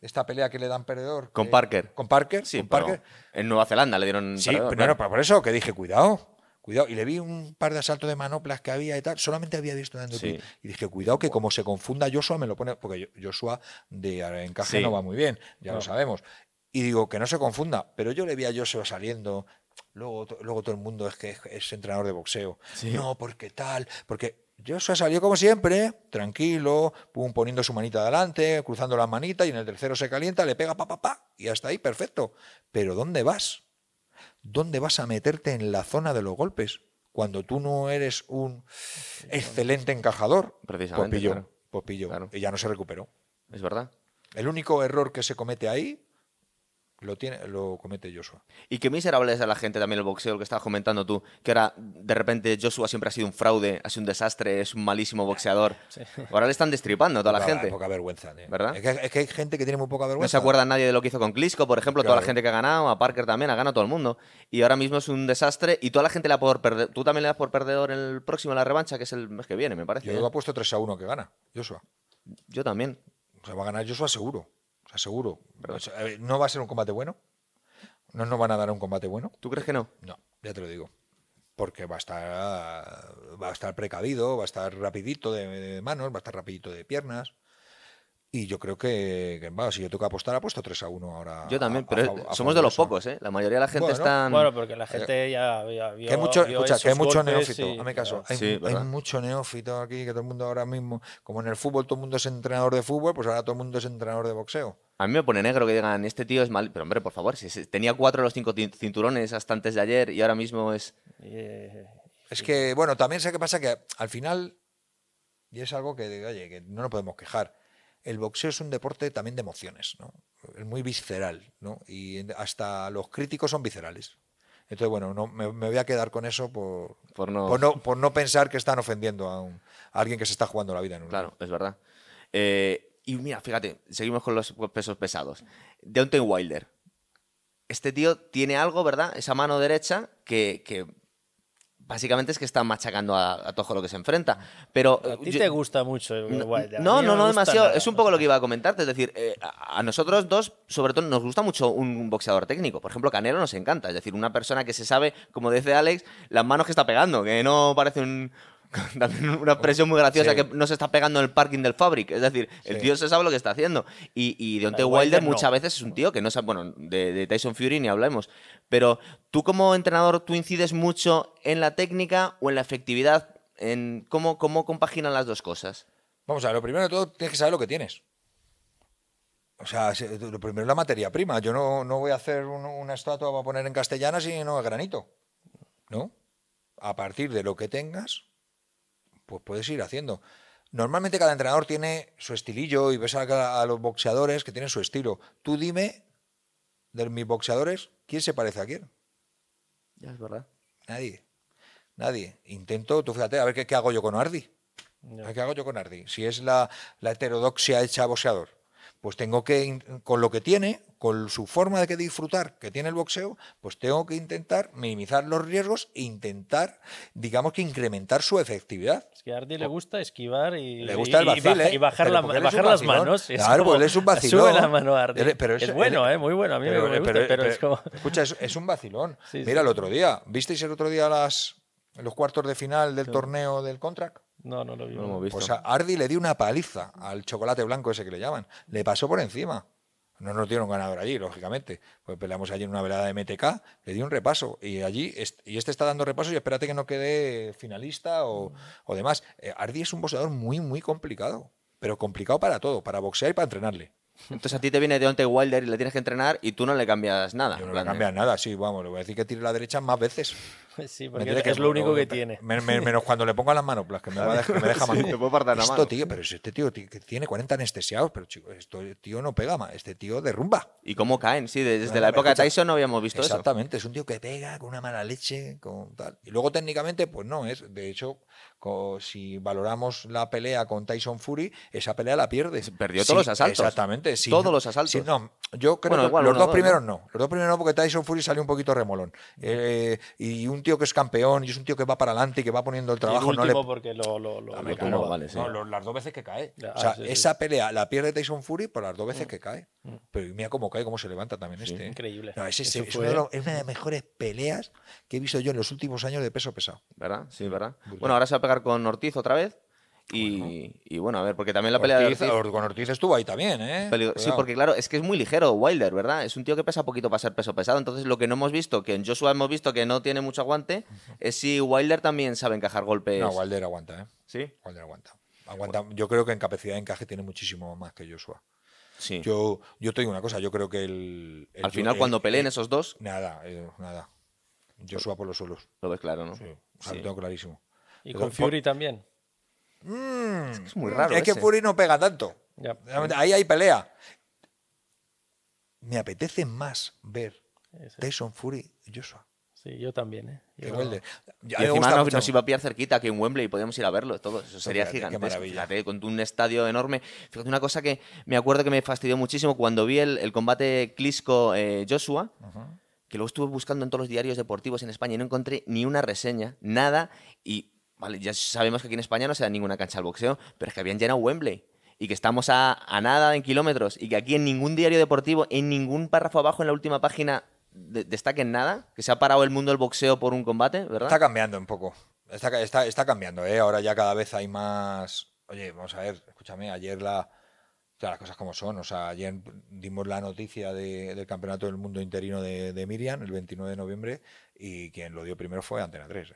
Speaker 3: esta pelea que le dan perdedor.
Speaker 1: Con
Speaker 3: que-
Speaker 1: Parker.
Speaker 3: Con Parker.
Speaker 1: Sí,
Speaker 3: con
Speaker 1: pero
Speaker 3: Parker.
Speaker 1: en Nueva Zelanda le dieron.
Speaker 3: Sí,
Speaker 1: perdedor,
Speaker 3: pero
Speaker 1: claro.
Speaker 3: no, pero por eso que dije, cuidado, cuidado. Y le vi un par de asaltos de manoplas que había y tal. Solamente había visto dando
Speaker 1: Sí.
Speaker 3: Y dije, cuidado que como se confunda Joshua, me lo pone. Porque Joshua de encaje
Speaker 1: Sí.
Speaker 3: no va muy bien, ya
Speaker 2: No.
Speaker 3: lo sabemos. Y digo, que no se confunda. Pero yo le vi a Joshua saliendo. Luego, luego todo el mundo es que es, es entrenador de boxeo.
Speaker 1: Sí.
Speaker 3: No, porque tal. Porque Joshua salió como siempre, tranquilo, pum, poniendo su manita adelante, cruzando las manitas, y en el tercero se calienta, le pega pa, pa, pa, y hasta ahí, perfecto. Pero ¿dónde vas? ¿Dónde vas a meterte en la zona de los golpes? Cuando tú no eres un excelente encajador.
Speaker 1: Precisamente,
Speaker 3: Pues pilló,
Speaker 1: claro.
Speaker 3: pues pilló,
Speaker 1: Claro.
Speaker 3: Y ya no se recuperó.
Speaker 1: Es verdad.
Speaker 3: El único error que se comete ahí lo, tiene, lo comete Joshua.
Speaker 1: Y qué miserable es a la gente también el boxeo, el que estabas comentando tú, que ahora de repente Joshua siempre ha sido un fraude, ha sido un desastre, es un malísimo boxeador. Ahora le están destripando a toda la gente.
Speaker 3: Poca vergüenza. tío.
Speaker 1: ¿Verdad?
Speaker 3: Es que, es que hay gente que tiene muy poca vergüenza.
Speaker 1: No se acuerda nadie de lo que hizo con Klitschko, por ejemplo, toda la gente que ha ganado, a Parker también, ha ganado todo el mundo. Y ahora mismo es un desastre y toda la gente le da por perder. Tú también le das por perdedor el próximo, en la revancha, que es el mes que viene, me parece.
Speaker 3: Yo
Speaker 1: ¿eh?
Speaker 3: lo he puesto 3 a 1 que gana, Joshua.
Speaker 1: Yo también.
Speaker 3: O sea, va a ganar Joshua seguro. O sea, seguro. O sea, a ver, no va a ser un combate bueno. No nos van a dar un combate bueno.
Speaker 1: ¿Tú crees que no?
Speaker 3: No, ya te lo digo. Porque va a estar va a estar precavido, va a estar rapidito de, de manos, va a estar rapidito de piernas. Y yo creo que, que, va, si yo tengo que apostar, apuesto 3 a 1 ahora.
Speaker 1: Yo también,
Speaker 3: a-
Speaker 1: pero
Speaker 3: a
Speaker 1: somos de los pocos, ¿eh? La mayoría de la gente
Speaker 3: Bueno,
Speaker 1: está...
Speaker 2: Bueno, porque la gente ya, ya vio.
Speaker 3: Que hay mucho,
Speaker 2: vio
Speaker 3: escucha, que hay mucho neófito,
Speaker 2: y-
Speaker 3: hazme caso. Hay,
Speaker 1: Sí,
Speaker 3: hay mucho neófito aquí, que todo el mundo ahora mismo, como en el fútbol todo el mundo es entrenador de fútbol, pues ahora todo el mundo es entrenador de boxeo.
Speaker 1: A mí me pone negro que digan, este tío es mal... Pero hombre, por favor, si se- tenía cuatro de los cinco cinturones hasta antes de ayer y ahora mismo es...
Speaker 2: Eh,
Speaker 3: Es que, bueno, también sé qué pasa que al final, y es algo que, oye, que no nos podemos quejar, el boxeo es un deporte también de emociones, ¿no? Es muy visceral, ¿no? Y hasta los críticos son viscerales. Entonces, bueno, no, me, me voy a quedar con eso por,
Speaker 1: Por no...
Speaker 3: por, no, por no pensar que están ofendiendo a, un- a alguien que se está jugando la vida en un
Speaker 1: Claro, es verdad. Eh, y mira, fíjate, seguimos con los pesos pesados. Deontay Wilder. Este tío tiene algo, ¿verdad? Esa mano derecha que, que básicamente es que está machacando a, a todo lo que se enfrenta. Pero
Speaker 2: a ti
Speaker 1: yo-
Speaker 2: te gusta mucho. el
Speaker 1: no,
Speaker 2: Wilder,
Speaker 1: no, no, no demasiado.
Speaker 2: nada.
Speaker 1: Es un poco lo que iba a comentarte. Es decir, eh, a a nosotros dos, sobre todo, nos gusta mucho un boxeador técnico. Por ejemplo, Canelo nos encanta. Es decir, una persona que se sabe, como dice Alex, las manos que está pegando, que no parece un. también una expresión muy graciosa
Speaker 3: Sí.
Speaker 1: que no se está pegando en el parking del Fabric. Es decir, el
Speaker 3: Sí.
Speaker 1: tío se sabe lo que está haciendo. Y, y Deontay
Speaker 2: Wilder
Speaker 1: Wilder
Speaker 2: no.
Speaker 1: muchas veces es un tío que no sabe. Bueno, de, de Tyson Fury ni hablemos. Pero tú, como entrenador, ¿tú incides mucho en la técnica o en la efectividad? En cómo, cómo compaginan las dos cosas.
Speaker 3: Vamos a ver, lo primero de todo tienes que saber lo que tienes. O sea, se- lo primero es la materia prima. Yo no, no voy a hacer un- una estatua para poner en castellana si no es granito. ¿No? A partir de lo que tengas, pues puedes ir haciendo. Normalmente cada entrenador tiene su estilillo y ves a, los boxeadores que tienen su estilo. Tú dime, de mis boxeadores, ¿quién se parece a quién?
Speaker 1: Ya es verdad.
Speaker 3: Nadie. Nadie. Intento, tú fíjate, a ver qué, qué hago yo con Ardi. ¿Qué hago yo con Ardi? Si es la, la heterodoxia hecha boxeador, pues tengo que, con lo que tiene, con su forma de que disfrutar que tiene el boxeo, pues tengo que intentar minimizar los riesgos e intentar, digamos que incrementar su efectividad.
Speaker 2: Es que a Ardi le gusta esquivar y,
Speaker 3: Le gusta el
Speaker 2: y- y
Speaker 3: vacil,
Speaker 2: baja-
Speaker 3: ¿eh?
Speaker 2: y bajar, la- las manos. es
Speaker 3: Claro,
Speaker 2: como-
Speaker 3: pues es un vacilón.
Speaker 2: Sube la mano a Ardi.
Speaker 3: Él- pero
Speaker 2: es
Speaker 3: es-
Speaker 2: bueno, ¿eh? muy bueno. A mí me- me gusta, pero, es como...
Speaker 3: Escucha, es, es un vacilón.
Speaker 2: Sí,
Speaker 3: Mira,
Speaker 2: sí.
Speaker 3: el otro día, ¿visteis el otro día las, los cuartos de final del torneo del contract?
Speaker 2: No, no lo vi.
Speaker 1: No lo hemos visto.
Speaker 3: Pues a Ardi le dio una paliza al chocolate blanco ese que le llaman. Le pasó por encima. No nos dieron ganador allí, lógicamente. Pues peleamos allí en una velada de MTK, le di un repaso. Y allí, y este está dando repaso y espérate que no quede finalista o, o demás. Eh, Ardi es un boxeador muy, muy complicado. Pero complicado para todo, para boxear y para entrenarle.
Speaker 1: Entonces a ti te viene Deontay Wilder y le tienes que entrenar y tú no le cambias nada.
Speaker 3: Yo no le cambias nada, sí, vamos, le voy a decir que tire la derecha más veces.
Speaker 2: Sí, porque
Speaker 3: tiene
Speaker 2: es lo único que tiene.
Speaker 3: me- me- menos cuando le pongo las manoplas, que me, va a dejar- que me deja
Speaker 1: Sí,
Speaker 3: manco.
Speaker 1: te puedo partir la
Speaker 3: Esto,
Speaker 1: mano.
Speaker 3: tío, pero si este tío que tiene 40 anestesiados, pero chico, esto tío no pega más, este tío derrumba.
Speaker 1: ¿Y cómo caen? Sí, desde
Speaker 3: Bueno,
Speaker 1: la época
Speaker 3: escucha,
Speaker 1: de Tyson no habíamos visto eso.
Speaker 3: Exactamente, es un tío que pega con una mala leche, con tal. Y luego técnicamente, pues no, es, de hecho, si valoramos la pelea con Tyson Fury, esa pelea la pierde.
Speaker 1: Perdió todos los asaltos.
Speaker 3: Exactamente, sí.
Speaker 1: Todos los asaltos.
Speaker 3: Sí, no, yo creo
Speaker 1: Bueno,
Speaker 3: que
Speaker 1: igual
Speaker 3: los
Speaker 1: uno,
Speaker 3: dos
Speaker 1: dos,
Speaker 3: primeros no. Los dos primeros no, porque Tyson Fury salió un poquito remolón. Eh, y un tío que es campeón, y es un tío que va para adelante y que va poniendo el
Speaker 2: Y
Speaker 3: trabajo,
Speaker 2: el
Speaker 3: no le
Speaker 2: último porque lo, lo, lo-
Speaker 3: Hombre,
Speaker 2: lo
Speaker 1: claro,
Speaker 2: tumba.
Speaker 1: vale, sí.
Speaker 3: no, lo- las dos veces que cae.
Speaker 2: Ya,
Speaker 3: o sea,
Speaker 2: ah, sí, sí.
Speaker 3: esa pelea la pierde Tyson Fury por las dos veces que cae. Pero mira cómo cae, cómo se levanta también este. ¿eh?
Speaker 2: Increíble.
Speaker 3: No, ese- es,
Speaker 2: fue-
Speaker 3: una de las mejores peleas que he visto yo en los últimos años de peso pesado.
Speaker 1: ¿Verdad? Sí, ¿verdad? Bueno, ahora se va a pegar con Ortiz otra vez. Y y bueno, a ver, porque también la pelea de Ortiz.
Speaker 3: Or- con Ortiz estuvo ahí también, ¿eh?
Speaker 1: Peligro- Sí, porque claro, es que es muy ligero Wilder, ¿verdad? Es un tío que pesa poquito para ser peso pesado. Entonces, lo que no hemos visto, que en Joshua hemos visto que no tiene mucho aguante, es si Wilder también sabe encajar golpes.
Speaker 3: No, Wilder aguanta, ¿eh?
Speaker 1: Sí,
Speaker 3: Wilder aguanta. aguanta. Yo creo que en capacidad de encaje tiene muchísimo más que Joshua.
Speaker 1: sí.
Speaker 3: Yo, yo te digo una cosa, yo creo que el. el-
Speaker 1: Al final,
Speaker 3: el-
Speaker 1: cuando peleen
Speaker 3: el-
Speaker 1: esos dos,
Speaker 3: Nada, eh, nada. Joshua por los suelos.
Speaker 1: lo ves claro, ¿no?
Speaker 3: Sí, o sea,
Speaker 1: Sí.
Speaker 3: lo tengo clarísimo.
Speaker 2: Y
Speaker 3: Pero
Speaker 2: con Fury también.
Speaker 1: Es muy raro.
Speaker 3: Es que. Fury no pega tanto.
Speaker 2: Ya.
Speaker 3: Ahí hay pelea. Me apetece más ver
Speaker 2: Ese.
Speaker 3: Tyson Fury y Joshua
Speaker 2: Sí, yo también, ¿eh? Yo-.
Speaker 1: Y encima nos, iba a pillar cerquita aquí en Wembley y podíamos ir a verlo todo. Eso sería
Speaker 3: Fíjate,
Speaker 1: gigantesco. Fíjate, con un estadio enorme. Fíjate, una cosa que me acuerdo que me fastidió muchísimo cuando vi el, el combate Klitschko-Joshua, que luego estuve buscando en todos los diarios deportivos en España y no encontré ni una reseña, nada. Y vale, ya sabemos que aquí en España no se da ninguna cancha al boxeo, pero es que habían llenado Wembley. Y que estamos a, nada en kilómetros. Y que aquí en ningún diario deportivo, en ningún párrafo abajo en la última página, de- destaquen nada. Que se ha parado el mundo del boxeo por un combate, ¿verdad?
Speaker 3: Está cambiando un poco. Está, está, está cambiando, ¿eh? Ahora ya cada vez hay más. Oye, vamos a ver, escúchame, ayer la. o las cosas como son. O sea, ayer dimos la noticia de- del Campeonato del Mundo Interino de, de Miriam, el 29 de noviembre, y quien lo dio primero fue Antena 3. ¿eh?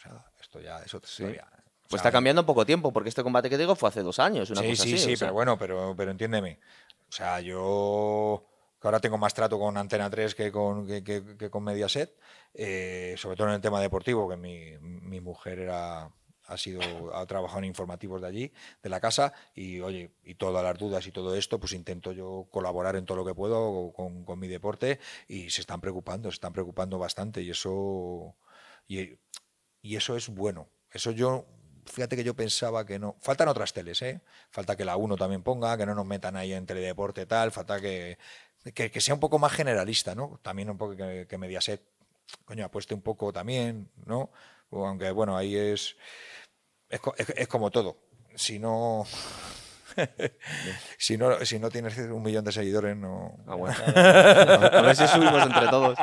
Speaker 3: O sea, esto ya es otra historia. O
Speaker 1: Pues
Speaker 3: sea,
Speaker 1: está cambiando en poco tiempo, porque este combate que digo fue hace dos años, una
Speaker 3: sí,
Speaker 1: cosa
Speaker 3: sí,
Speaker 1: así.
Speaker 3: sí,
Speaker 1: o sea,
Speaker 3: pero bueno, pero, pero entiéndeme. O sea, yo que ahora tengo más trato con Antena 3 que con, que, que- que con Mediaset, eh, sobre todo en el tema deportivo, que mi, mi mujer era ha sido ha trabajado en informativos de allí de la casa y oye y todas las dudas y todo esto pues intento yo colaborar en todo lo que puedo con, con mi deporte y se están preocupando se están preocupando bastante y eso y, y eso es bueno eso yo fíjate que yo pensaba que no. Faltan otras teles, ¿eh? Falta que la 1 también ponga, que no nos metan ahí en teledeporte tal, falta que, que, sea un poco más generalista, ¿no? También un poco que, que Mediaset, coño, apueste un poco también, ¿no? Aunque, bueno, ahí es- es como todo. Si no... si no si no tienes un millón de seguidores no
Speaker 1: Ah, bueno. a ver si subimos entre todos.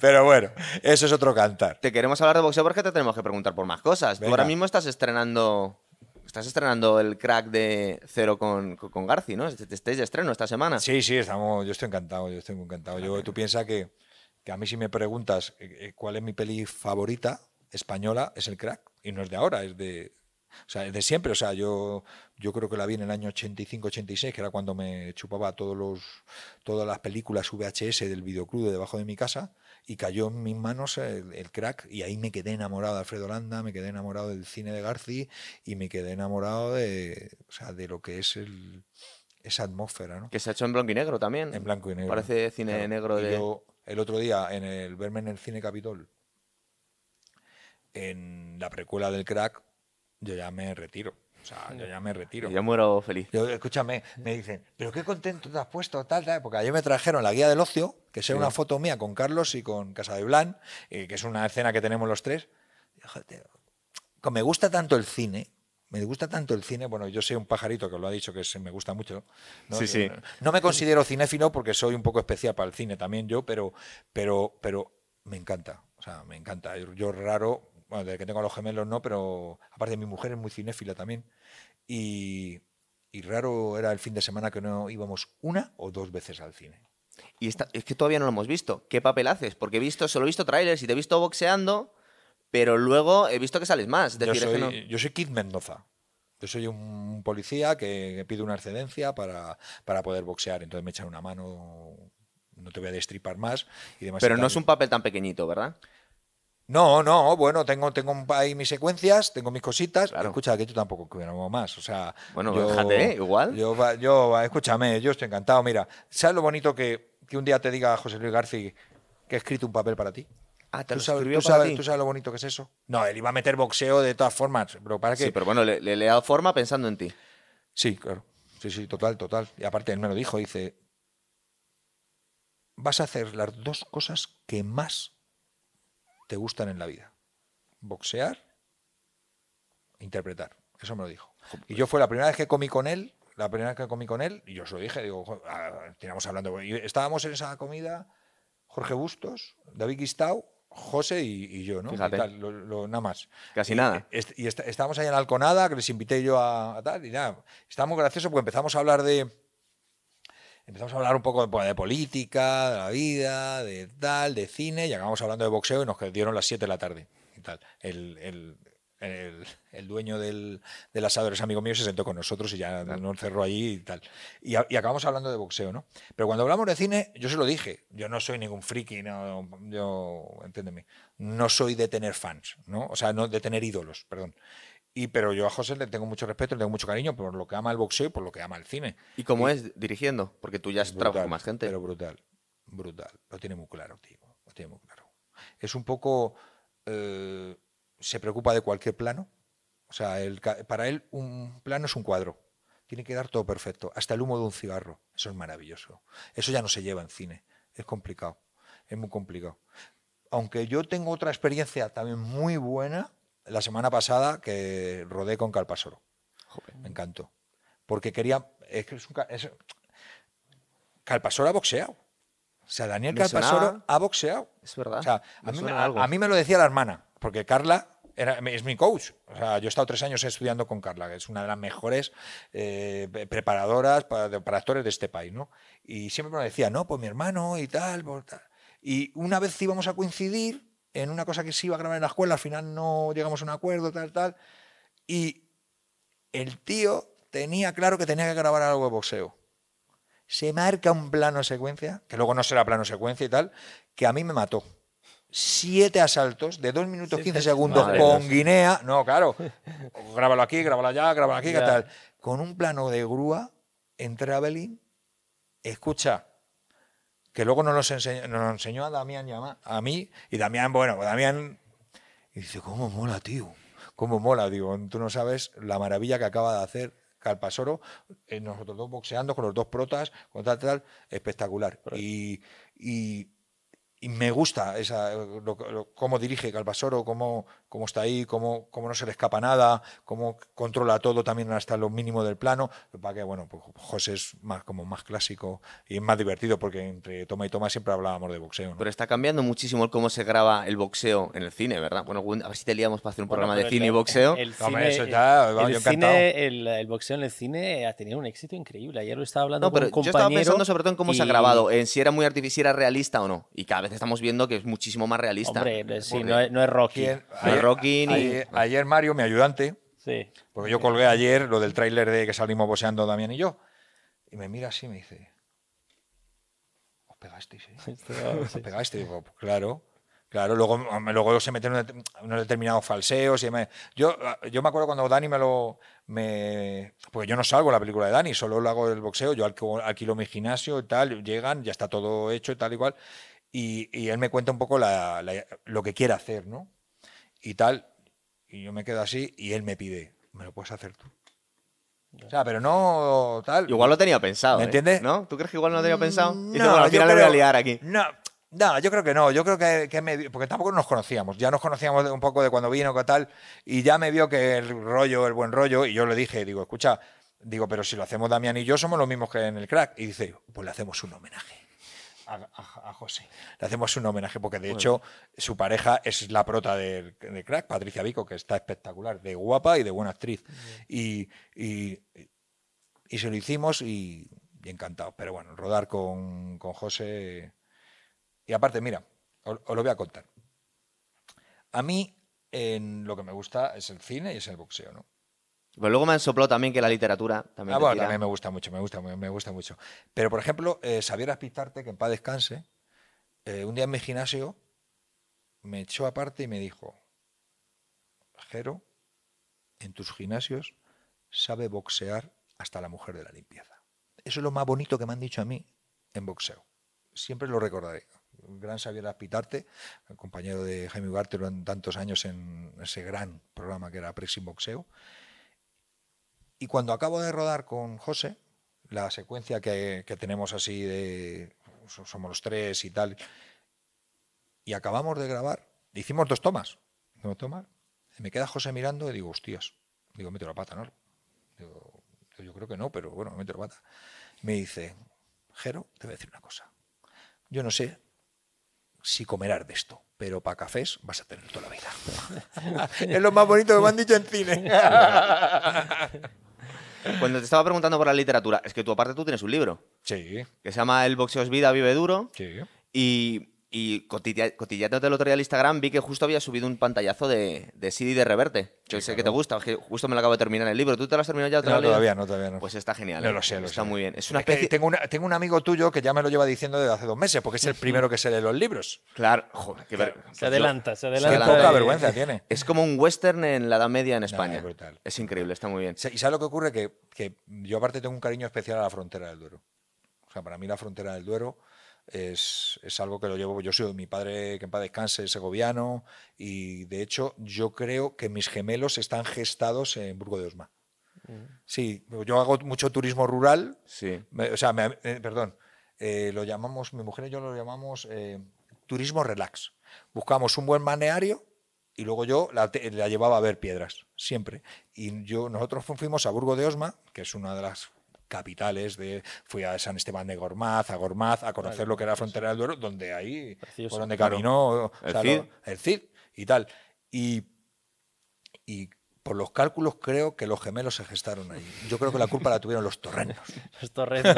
Speaker 3: pero bueno eso es otro cantar
Speaker 1: Te queremos hablar de boxeo porque te tenemos que preguntar por más cosas. Tú
Speaker 3: Venga.
Speaker 1: ahora mismo estás estrenando. Estás estrenando el crack de Cero con, con, Garci, ¿no? Este- Estáis de estreno esta semana.
Speaker 3: Sí, sí, estamos, yo estoy encantado, yo estoy encantado. Yo, tú piensas que, que a mí si me preguntas eh, eh, cuál es mi peli favorita española, es El Crack. Y no es de ahora, es de, o sea, de siempre. O sea, yo, yo creo que la vi en el año 85-86, que era cuando me chupaba todos los, todas las películas VHS del videoclub de debajo de mi casa, y cayó en mis manos el, el Crack, y ahí me quedé enamorado de Alfredo Landa, me quedé enamorado del cine de Garci, y me quedé enamorado de, o sea, de lo que es el, esa atmósfera, ¿no?
Speaker 1: Que se ha hecho en blanco y negro también.
Speaker 3: En blanco y negro.
Speaker 1: Parece cine
Speaker 3: Claro.
Speaker 1: negro de.
Speaker 3: yo, el otro día, en el verme en el cine Capitol, en la precuela del crack, yo ya me retiro. O sea, yo ya me retiro.
Speaker 1: Yo muero feliz.
Speaker 3: Yo, escúchame, me dicen, pero qué contento te has puesto, tal, tal, porque ayer me trajeron la guía del ocio, que es una foto mía con Carlos y con Casa de Blan, eh, que es una escena que tenemos los tres. Joder, me gusta tanto el cine, me gusta tanto el cine, bueno, yo soy un pajarito que lo ha dicho que se me gusta mucho. ¿no?
Speaker 1: Sí, sí.
Speaker 3: No, me considero cinéfilo porque soy un poco especial para el cine también yo, pero, pero, pero me encanta, o sea, me encanta. Yo raro, bueno, desde que tengo a los gemelos no, pero aparte mi mujer es muy cinéfila también. Y, y raro era el fin de semana que no íbamos una o dos veces al cine.
Speaker 1: Y es que todavía no lo hemos visto. ¿Qué papel haces? Porque he visto, solo he visto trailers y te he visto boxeando, pero luego he visto que sales más.
Speaker 3: yo, soy, yo soy Kid Mendoza. Yo soy un policía que pide una excedencia para, para poder boxear. Entonces me echan una mano, no te voy a destripar más. Y demás
Speaker 1: pero no es un papel tan pequeñito, ¿verdad?
Speaker 3: No, no, bueno, tengo, tengo ahí mis secuencias, tengo mis cositas. Escucha, que tú tampoco quiero más. O sea,
Speaker 1: bueno, déjate, ¿eh? igual.
Speaker 3: Yo, yo, escúchame, yo estoy encantado. Mira, ¿sabes lo bonito que, que un día te diga José Luis García que he escrito un papel para ti?
Speaker 1: Ah, ¿te
Speaker 3: ¿Tú,
Speaker 1: lo
Speaker 3: sabes,
Speaker 1: escribió
Speaker 3: ¿tú,
Speaker 1: para
Speaker 3: sabes,
Speaker 1: ti?
Speaker 3: ¿Tú sabes lo bonito que es eso? No, él iba a meter boxeo de todas formas. Pero para qué.
Speaker 1: Sí, pero bueno, le, le, he dado forma pensando en ti.
Speaker 3: Sí, claro. Sí, sí, total, total. Y aparte él me lo dijo, dice, vas a hacer las dos cosas que más te gustan en la vida. Boxear interpretar. Eso me lo dijo. Y yo fue la primera vez que comí con él, la primera vez que comí con él, y yo se lo dije, digo, teníamos hablando, y estábamos en esa comida, Jorge Bustos, David Guistau, José y, yo, ¿no?
Speaker 1: Fíjate.
Speaker 3: Y tal, lo, lo, nada más.
Speaker 1: Casi nada.
Speaker 3: y est- estábamos ahí en Alconada, que les invité yo a, a tal, y nada. Está muy gracioso porque empezamos a hablar de. Empezamos a hablar un poco de, pues, de política, de la vida, de tal, de cine, y acabamos hablando de boxeo y nos dieron las 7 de la tarde. Y tal. El, el, el, el dueño del, del asador es amigo mío, se sentó con nosotros y ya nos cerró allí y tal. Y, a- y acabamos hablando de boxeo, ¿no? Pero cuando hablamos de cine, yo se lo dije, yo no soy ningún friki, no, yo, entiéndeme, no soy de tener fans, ¿no? O sea, no de tener ídolos, perdón. Y, pero yo a José le tengo mucho respeto, le tengo mucho cariño por lo que ama el boxeo y por lo que ama el cine.
Speaker 1: ¿Y cómo es dirigiendo? Porque tú ya has trabajado con más gente.
Speaker 3: Pero brutal, brutal. Lo tiene muy claro, tío. Lo tiene muy claro. Es un poco. eh, se preocupa de cualquier plano. O sea, el para él un plano es un cuadro. Tiene que dar todo perfecto. Hasta el humo de un cigarro. Eso es maravilloso. Eso ya no se lleva en cine. Es complicado. Es muy complicado. Aunque yo tengo otra experiencia también muy buena la semana pasada que rodé con Calpasoro. Me encantó. Porque quería. Es que es un. ca- es- Calpasoro ha boxeado. O sea, Daniel
Speaker 1: Me
Speaker 3: Calpasoro ha boxeado.
Speaker 1: Es verdad.
Speaker 3: O sea, a mí,
Speaker 1: suena
Speaker 3: a-
Speaker 1: algo.
Speaker 3: a mí me lo decía la hermana, porque Carla era, es mi coach. O sea, yo he estado tres años estudiando con Carla, que es una de las mejores eh, pre- preparadoras para, actores de este país, ¿no? Y siempre me lo decía, no, pues mi hermano y tal, pues tal. Y una vez íbamos a coincidir en una cosa que se iba a grabar en la escuela, al final no llegamos a un acuerdo, tal, tal. Y el tío tenía claro que tenía que grabar algo de boxeo. Se marca un plano secuencia, que luego no será plano secuencia y tal, que a mí me mató. Siete asaltos de 2 minutos 15 segundos
Speaker 1: Madre
Speaker 3: con
Speaker 1: Dios.
Speaker 3: Guinea. No, claro. Grábalo aquí, grábalo allá, grábalo aquí, ¿qué
Speaker 2: Ya.
Speaker 3: tal? Con un plano de grúa en traveling. Escucha, que luego nos, los enseñó, nos lo enseñó a Damián y a mí. Y Damián, bueno, Damián. Y dice, ¿cómo mola, tío? ¿Cómo mola? Digo, tú no sabes la maravilla que acaba de hacer Calpasoro, eh, nosotros dos boxeando con los dos protas, con tal, tal, espectacular. Y, y, y me gusta esa, lo- lo- cómo dirige Calpasoro, cómo, cómo está ahí, cómo, cómo no se le escapa nada, cómo controla todo también hasta lo mínimo del plano. Para que, bueno, pues José es más, como más clásico y es más divertido porque entre toma y toma siempre hablábamos de boxeo. ¿no?
Speaker 1: Pero está cambiando muchísimo el cómo se graba el boxeo en el cine, ¿verdad? Bueno, a ver si te liamos para hacer un
Speaker 2: Bueno,
Speaker 1: programa de cine y
Speaker 2: el-
Speaker 1: boxeo.
Speaker 2: El,
Speaker 3: Hombre,
Speaker 2: cine,
Speaker 3: eso ya,
Speaker 2: el- el
Speaker 3: yo
Speaker 2: cine, el, el boxeo en el cine ha tenido un éxito increíble. Ayer lo estaba hablando
Speaker 1: No, pero
Speaker 2: con un
Speaker 1: yo estaba
Speaker 2: compañero.
Speaker 1: pensando sobre todo en cómo se ha
Speaker 2: y-
Speaker 1: grabado, en si era muy artificial, si era realista o no. Y cada vez estamos viendo que es muchísimo más realista.
Speaker 2: Hombre, sí,
Speaker 1: Porque-
Speaker 2: no es, no es Rocky.
Speaker 1: Rocky ni-
Speaker 3: ayer- ayer Mario, mi ayudante,
Speaker 2: Sí.
Speaker 3: Porque yo colgué ayer lo del tráiler de que salimos boseando Damián y yo. Y me mira así y me dice, ¿os pegasteis, eh? ¿Os pegasteis? Digo, "Pues claro. Claro, luego, luego se meten unos, unos determinados falseos. Y me- yo, yo me acuerdo cuando Dani me lo. Me, porque yo no salgo la película de Dani, solo lo hago el boxeo. Yo alquilo, alquilo mi gimnasio y tal. Llegan, ya está todo hecho y tal y cual. Y, y él me cuenta un poco la- la- lo que quiere hacer, ¿no? Y tal. Y yo me quedo así y él me pide, ¿me lo puedes hacer tú? O sea, pero no tal.
Speaker 1: Igual lo tenía pensado.
Speaker 3: ¿Me
Speaker 1: ¿eh?
Speaker 3: entiendes?
Speaker 1: ¿No? ¿Tú crees que igual no lo tenía pensado?
Speaker 3: Mm,
Speaker 1: Dice, bueno, al
Speaker 3: yo
Speaker 1: final le voy a
Speaker 3: creo-
Speaker 1: liar aquí.
Speaker 3: No, no, yo creo que no. Yo creo que, que me porque tampoco nos conocíamos. Ya nos conocíamos un poco de cuando vino, que tal, y ya me vio que el rollo, el buen rollo, y yo le dije, digo, escucha, digo, pero si lo hacemos Damián y yo somos los mismos que en el crack. Y dice, pues le hacemos un homenaje. A, a- a José. Le hacemos un homenaje porque de hecho su pareja es la prota de crack, Patricia Vico, que está espectacular, de guapa y de buena actriz. Y, y, y se lo hicimos y, encantado. Pero bueno, rodar con, con José. Y aparte, mira, os, lo voy a contar. A mí, en lo que me gusta es el cine y es el boxeo, ¿no?
Speaker 1: Pero luego me han soplado también que la literatura también.
Speaker 3: Ah, bueno, también me gusta mucho, me gusta, me gusta mucho. Pero, por ejemplo, eh, Xavier Aspitarte, que en paz descanse, eh, un día en mi gimnasio me echó aparte y me dijo: Jero, en tus gimnasios sabe boxear hasta la mujer de la limpieza. Eso es lo más bonito que me han dicho a mí en boxeo. Siempre lo recordaré. Gran Xavier Aspitarte, compañero de Jaime Ugarte durante tantos años en ese gran programa que era Prexing Boxeo. Y cuando acabo de rodar con José, la secuencia que, tenemos así de somos los tres y tal, y acabamos de grabar, hicimos dos tomas, dos tomas, y me queda José mirando y digo, hostias, digo, meto la pata, ¿no? Yo creo que no, pero bueno, meto la pata. Me dice, Jero, te voy a decir una cosa. Yo no sé si comerás de esto, pero para cafés vas a tener toda la vida. es lo más bonito que me han dicho en cine.
Speaker 1: Cuando te estaba preguntando por la literatura, es que tú aparte tú tienes un libro.
Speaker 3: Sí.
Speaker 1: Que se llama El boxeo es vida, vive duro.
Speaker 3: Sí.
Speaker 1: Y y cotillándote el otro día al Instagram vi que justo había subido un pantallazo de, de CD de Reverte. Yo sé que te gusta, justo me lo acabo de terminar el libro. ¿Tú te lo has terminado ya?
Speaker 3: no, todavía no, todavía no.
Speaker 1: Pues está genial.
Speaker 3: No
Speaker 1: ¿eh?
Speaker 3: lo sé,
Speaker 1: Está
Speaker 3: sé.
Speaker 1: muy bien. Es una especie...
Speaker 3: tengo, tengo un amigo tuyo que ya me lo lleva diciendo desde hace dos meses, porque es el primero que se lee los libros.
Speaker 1: Claro, joder, qué ver...
Speaker 2: Se adelanta, se adelanta.
Speaker 3: Qué poca vergüenza tiene.
Speaker 1: Es como un western en la Edad Media en España. es, increíble, está muy bien.
Speaker 3: ¿Y sabes lo que ocurre? Que, que yo aparte tengo un cariño especial a la frontera del Duero. O sea, para mí la frontera del Duero es, algo que lo llevo. Yo soy mi padre, que en paz descanse, segoviano, y de hecho, yo creo que mis gemelos están gestados en Burgo de Osma. Mm. Sí, yo hago mucho turismo rural.
Speaker 1: Sí.
Speaker 3: o sea, eh, perdón, eh, lo llamamos, mi mujer y yo lo llamamos eh, turismo relax. Buscamos un buen maneario y luego yo la, la, llevaba a ver piedras, siempre. Y yo, nosotros fuimos a Burgo de Osma, que es una de las capitales de fui a San Esteban de Gormaz, a Gormaz, a conocer lo que era la frontera del Duero, donde ahí por donde caminó
Speaker 1: el, Cid.
Speaker 3: el Cid y tal. Y, y por los cálculos creo que los gemelos se gestaron ahí. Yo creo que la culpa la tuvieron los torrenos.
Speaker 2: los torrenos.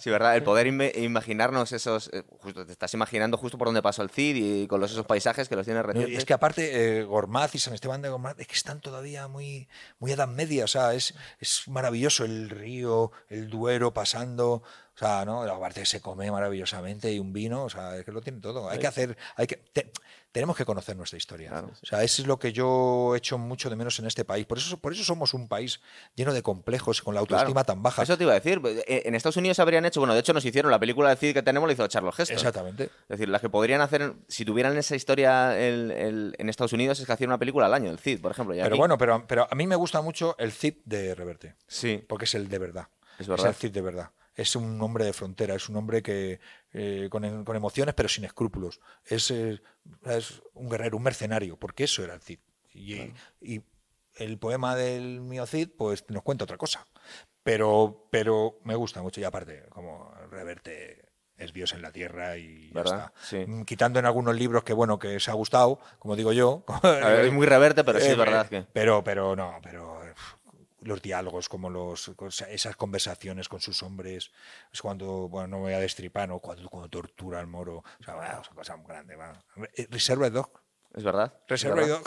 Speaker 1: sí, ¿verdad? El poder imaginarnos esos... Eh, justo, te estás imaginando justo por donde pasó el Cid y con los, esos paisajes que los tiene recientes.
Speaker 3: Es que aparte, eh, Gormaz y San Esteban de Gormaz, es que están todavía muy, muy edad media. O sea, es, es maravilloso el río, el Duero pasando... O sea, ¿no? Aparte se come maravillosamente y un vino, o sea, es que lo tiene todo. Hay que hacer, hay que, tenemos que conocer nuestra historia. O sea, eso es lo que yo he hecho mucho de menos en este país. Por eso, por eso somos un país lleno de complejos, con la autoestima tan baja.
Speaker 1: Eso te iba a decir. Eh, en Estados Unidos habrían hecho, bueno, de hecho nos hicieron la película de Cid que tenemos, la hizo Charles Heston.
Speaker 3: Exactamente.
Speaker 1: Es decir, las que podrían hacer, si tuvieran esa historia en Estados Unidos, es que hacían una película al año, el Cid, por ejemplo.
Speaker 3: pero bueno, pero, pero a mí me gusta mucho el Cid de Reverte.
Speaker 1: Sí.
Speaker 3: Porque es el de verdad.
Speaker 1: Es verdad.
Speaker 3: Es el Cid de verdad es un hombre de frontera, es un hombre que eh, con, emociones pero sin escrúpulos. Es, es, un guerrero, un mercenario, porque eso era el Cid. Y, el poema del mío Cid, pues nos cuenta otra cosa. Pero, pero me gusta mucho y aparte, como reverte es Dios en la tierra y ya está. Mm, quitando en algunos libros que bueno que se ha gustado, como digo yo.
Speaker 1: es muy reverte, pero sí es eh, verdad que.
Speaker 3: Pero, pero no, pero los diálogos, como los, esas conversaciones con sus hombres, es cuando, bueno, no me voy a destripar, ¿no? cuando, cuando tortura al moro, o sea, es una cosa muy grande. Eh, Reserva Dog.
Speaker 1: Es verdad.
Speaker 3: Reserva Dog.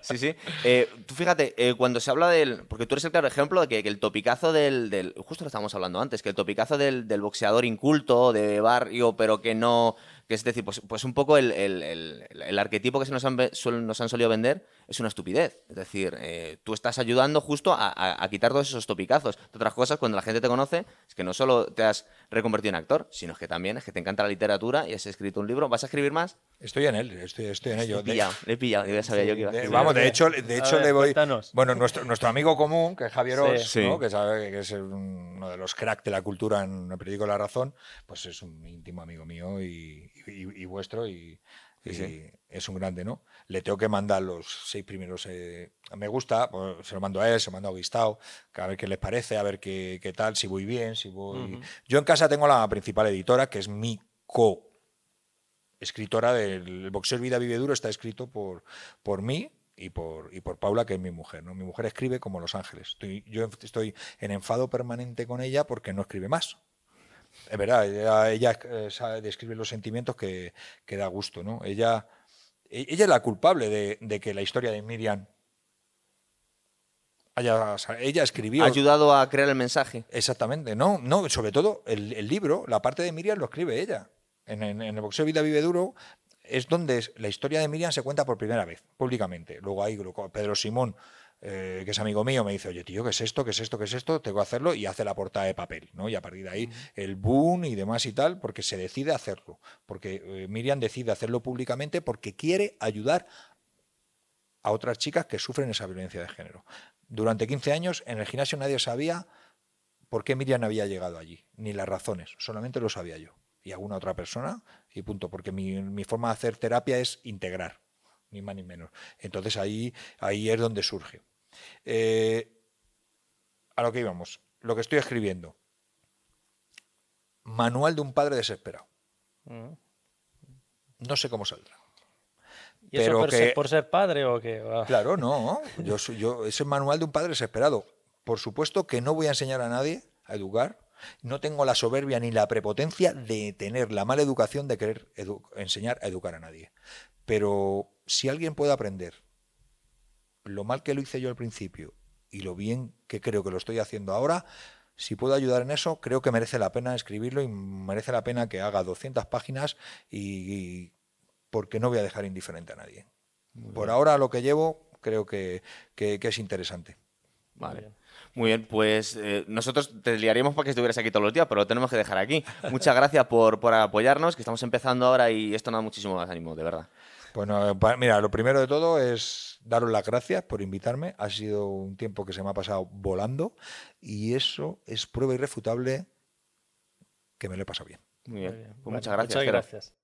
Speaker 1: Sí, sí. Eh, tú fíjate, eh, cuando se habla del. Porque tú eres el claro ejemplo de que, el topicazo del, del, Justo lo estábamos hablando antes, que el topicazo del, del boxeador inculto, de barrio, pero que no que es decir, pues, pues un poco el, el, arquetipo que se nos han, nos han solido vender es una estupidez. Es decir, eh, tú estás ayudando justo a, quitar todos esos topicazos. De otras cosas, cuando la gente te conoce, es que no solo te has reconvertido en actor, sino que también es que te encanta la literatura y has escrito un libro. ¿Vas a escribir más?
Speaker 3: Estoy en él, estoy, estoy en ello.
Speaker 1: Le he pillado, le he pillado. ya sabía yo que iba a
Speaker 3: decir. Vamos, de hecho, de hecho le voy. Bueno, nuestro, nuestro amigo común, que es Javier Os, que sabe que es uno de los cracks de la cultura en el periódico La Razón, pues es un íntimo amigo mío y, y, vuestro y, es un grande, ¿no? Le tengo que mandar los seis primeros. Eh, me gusta, pues, se lo mando a él, se lo mando a Gustavo, a ver qué les parece, a ver qué, qué tal, si voy bien, si voy. Yo en casa tengo la principal editora, que es mi co escritora del Boxeo Vida Vive Duro, está escrito por, por mí y por, y por Paula, que es mi mujer. ¿no? Mi mujer escribe como Los Ángeles. Estoy, yo estoy en enfado permanente con ella porque no escribe más. Es verdad, ella, ella eh, sabe describir los sentimientos que, que, da gusto. ¿no? Ella, e, ella es la culpable de, de que la historia de Miriam haya, ella escribió.
Speaker 1: Ha ayudado a crear el mensaje.
Speaker 3: Exactamente, no, no, sobre todo el, el libro, la parte de Miriam lo escribe ella. En, en, en, el boxeo Vida Vive Duro es donde la historia de Miriam se cuenta por primera vez, públicamente. Luego ahí Pedro Simón, eh, que es amigo mío, me dice, oye, tío, ¿qué es esto? ¿Qué es esto? ¿Qué es esto? Tengo que hacerlo y hace la portada de papel, ¿no? Y a partir de ahí el boom y demás y tal, porque se decide hacerlo. Porque eh, Miriam decide hacerlo públicamente porque quiere ayudar a otras chicas que sufren esa violencia de género. Durante 15 años en el gimnasio nadie sabía por qué Miriam había llegado allí, ni las razones, solamente lo sabía yo y alguna otra persona y punto, porque mi, mi, forma de hacer terapia es integrar, ni más ni menos. Entonces ahí, ahí es donde surge. Eh, a lo que íbamos, lo que estoy escribiendo. Manual de un padre desesperado. Mm. No sé cómo saldrá.
Speaker 2: ¿Y eso pero por, que, ser, por, ser, padre o qué?
Speaker 3: Ah. Claro, no. Yo, yo, es el manual de un padre desesperado. Por supuesto que no voy a enseñar a nadie a educar, no tengo la soberbia ni la prepotencia de tener la mala educación de querer enseñar a educar a nadie. Pero si alguien puede aprender lo mal que lo hice yo al principio y lo bien que creo que lo estoy haciendo ahora, si puedo ayudar en eso, creo que merece la pena escribirlo y merece la pena que haga 200 páginas y, y porque no voy a dejar indiferente a nadie. Por ahora lo que llevo creo que, que, que es interesante.
Speaker 1: Vale. Muy bien, pues eh, nosotros te liaríamos para que estuvieras aquí todos los días, pero lo tenemos que dejar aquí. Muchas gracias por, por apoyarnos, que estamos empezando ahora y esto nos da muchísimo más ánimo, de verdad.
Speaker 3: Bueno, mira, lo primero de todo es daros las gracias por invitarme. Ha sido un tiempo que se me ha pasado volando y eso es prueba irrefutable que me lo he pasado bien.
Speaker 1: Muy bien, pues muchas gracias.
Speaker 2: Muchas gracias.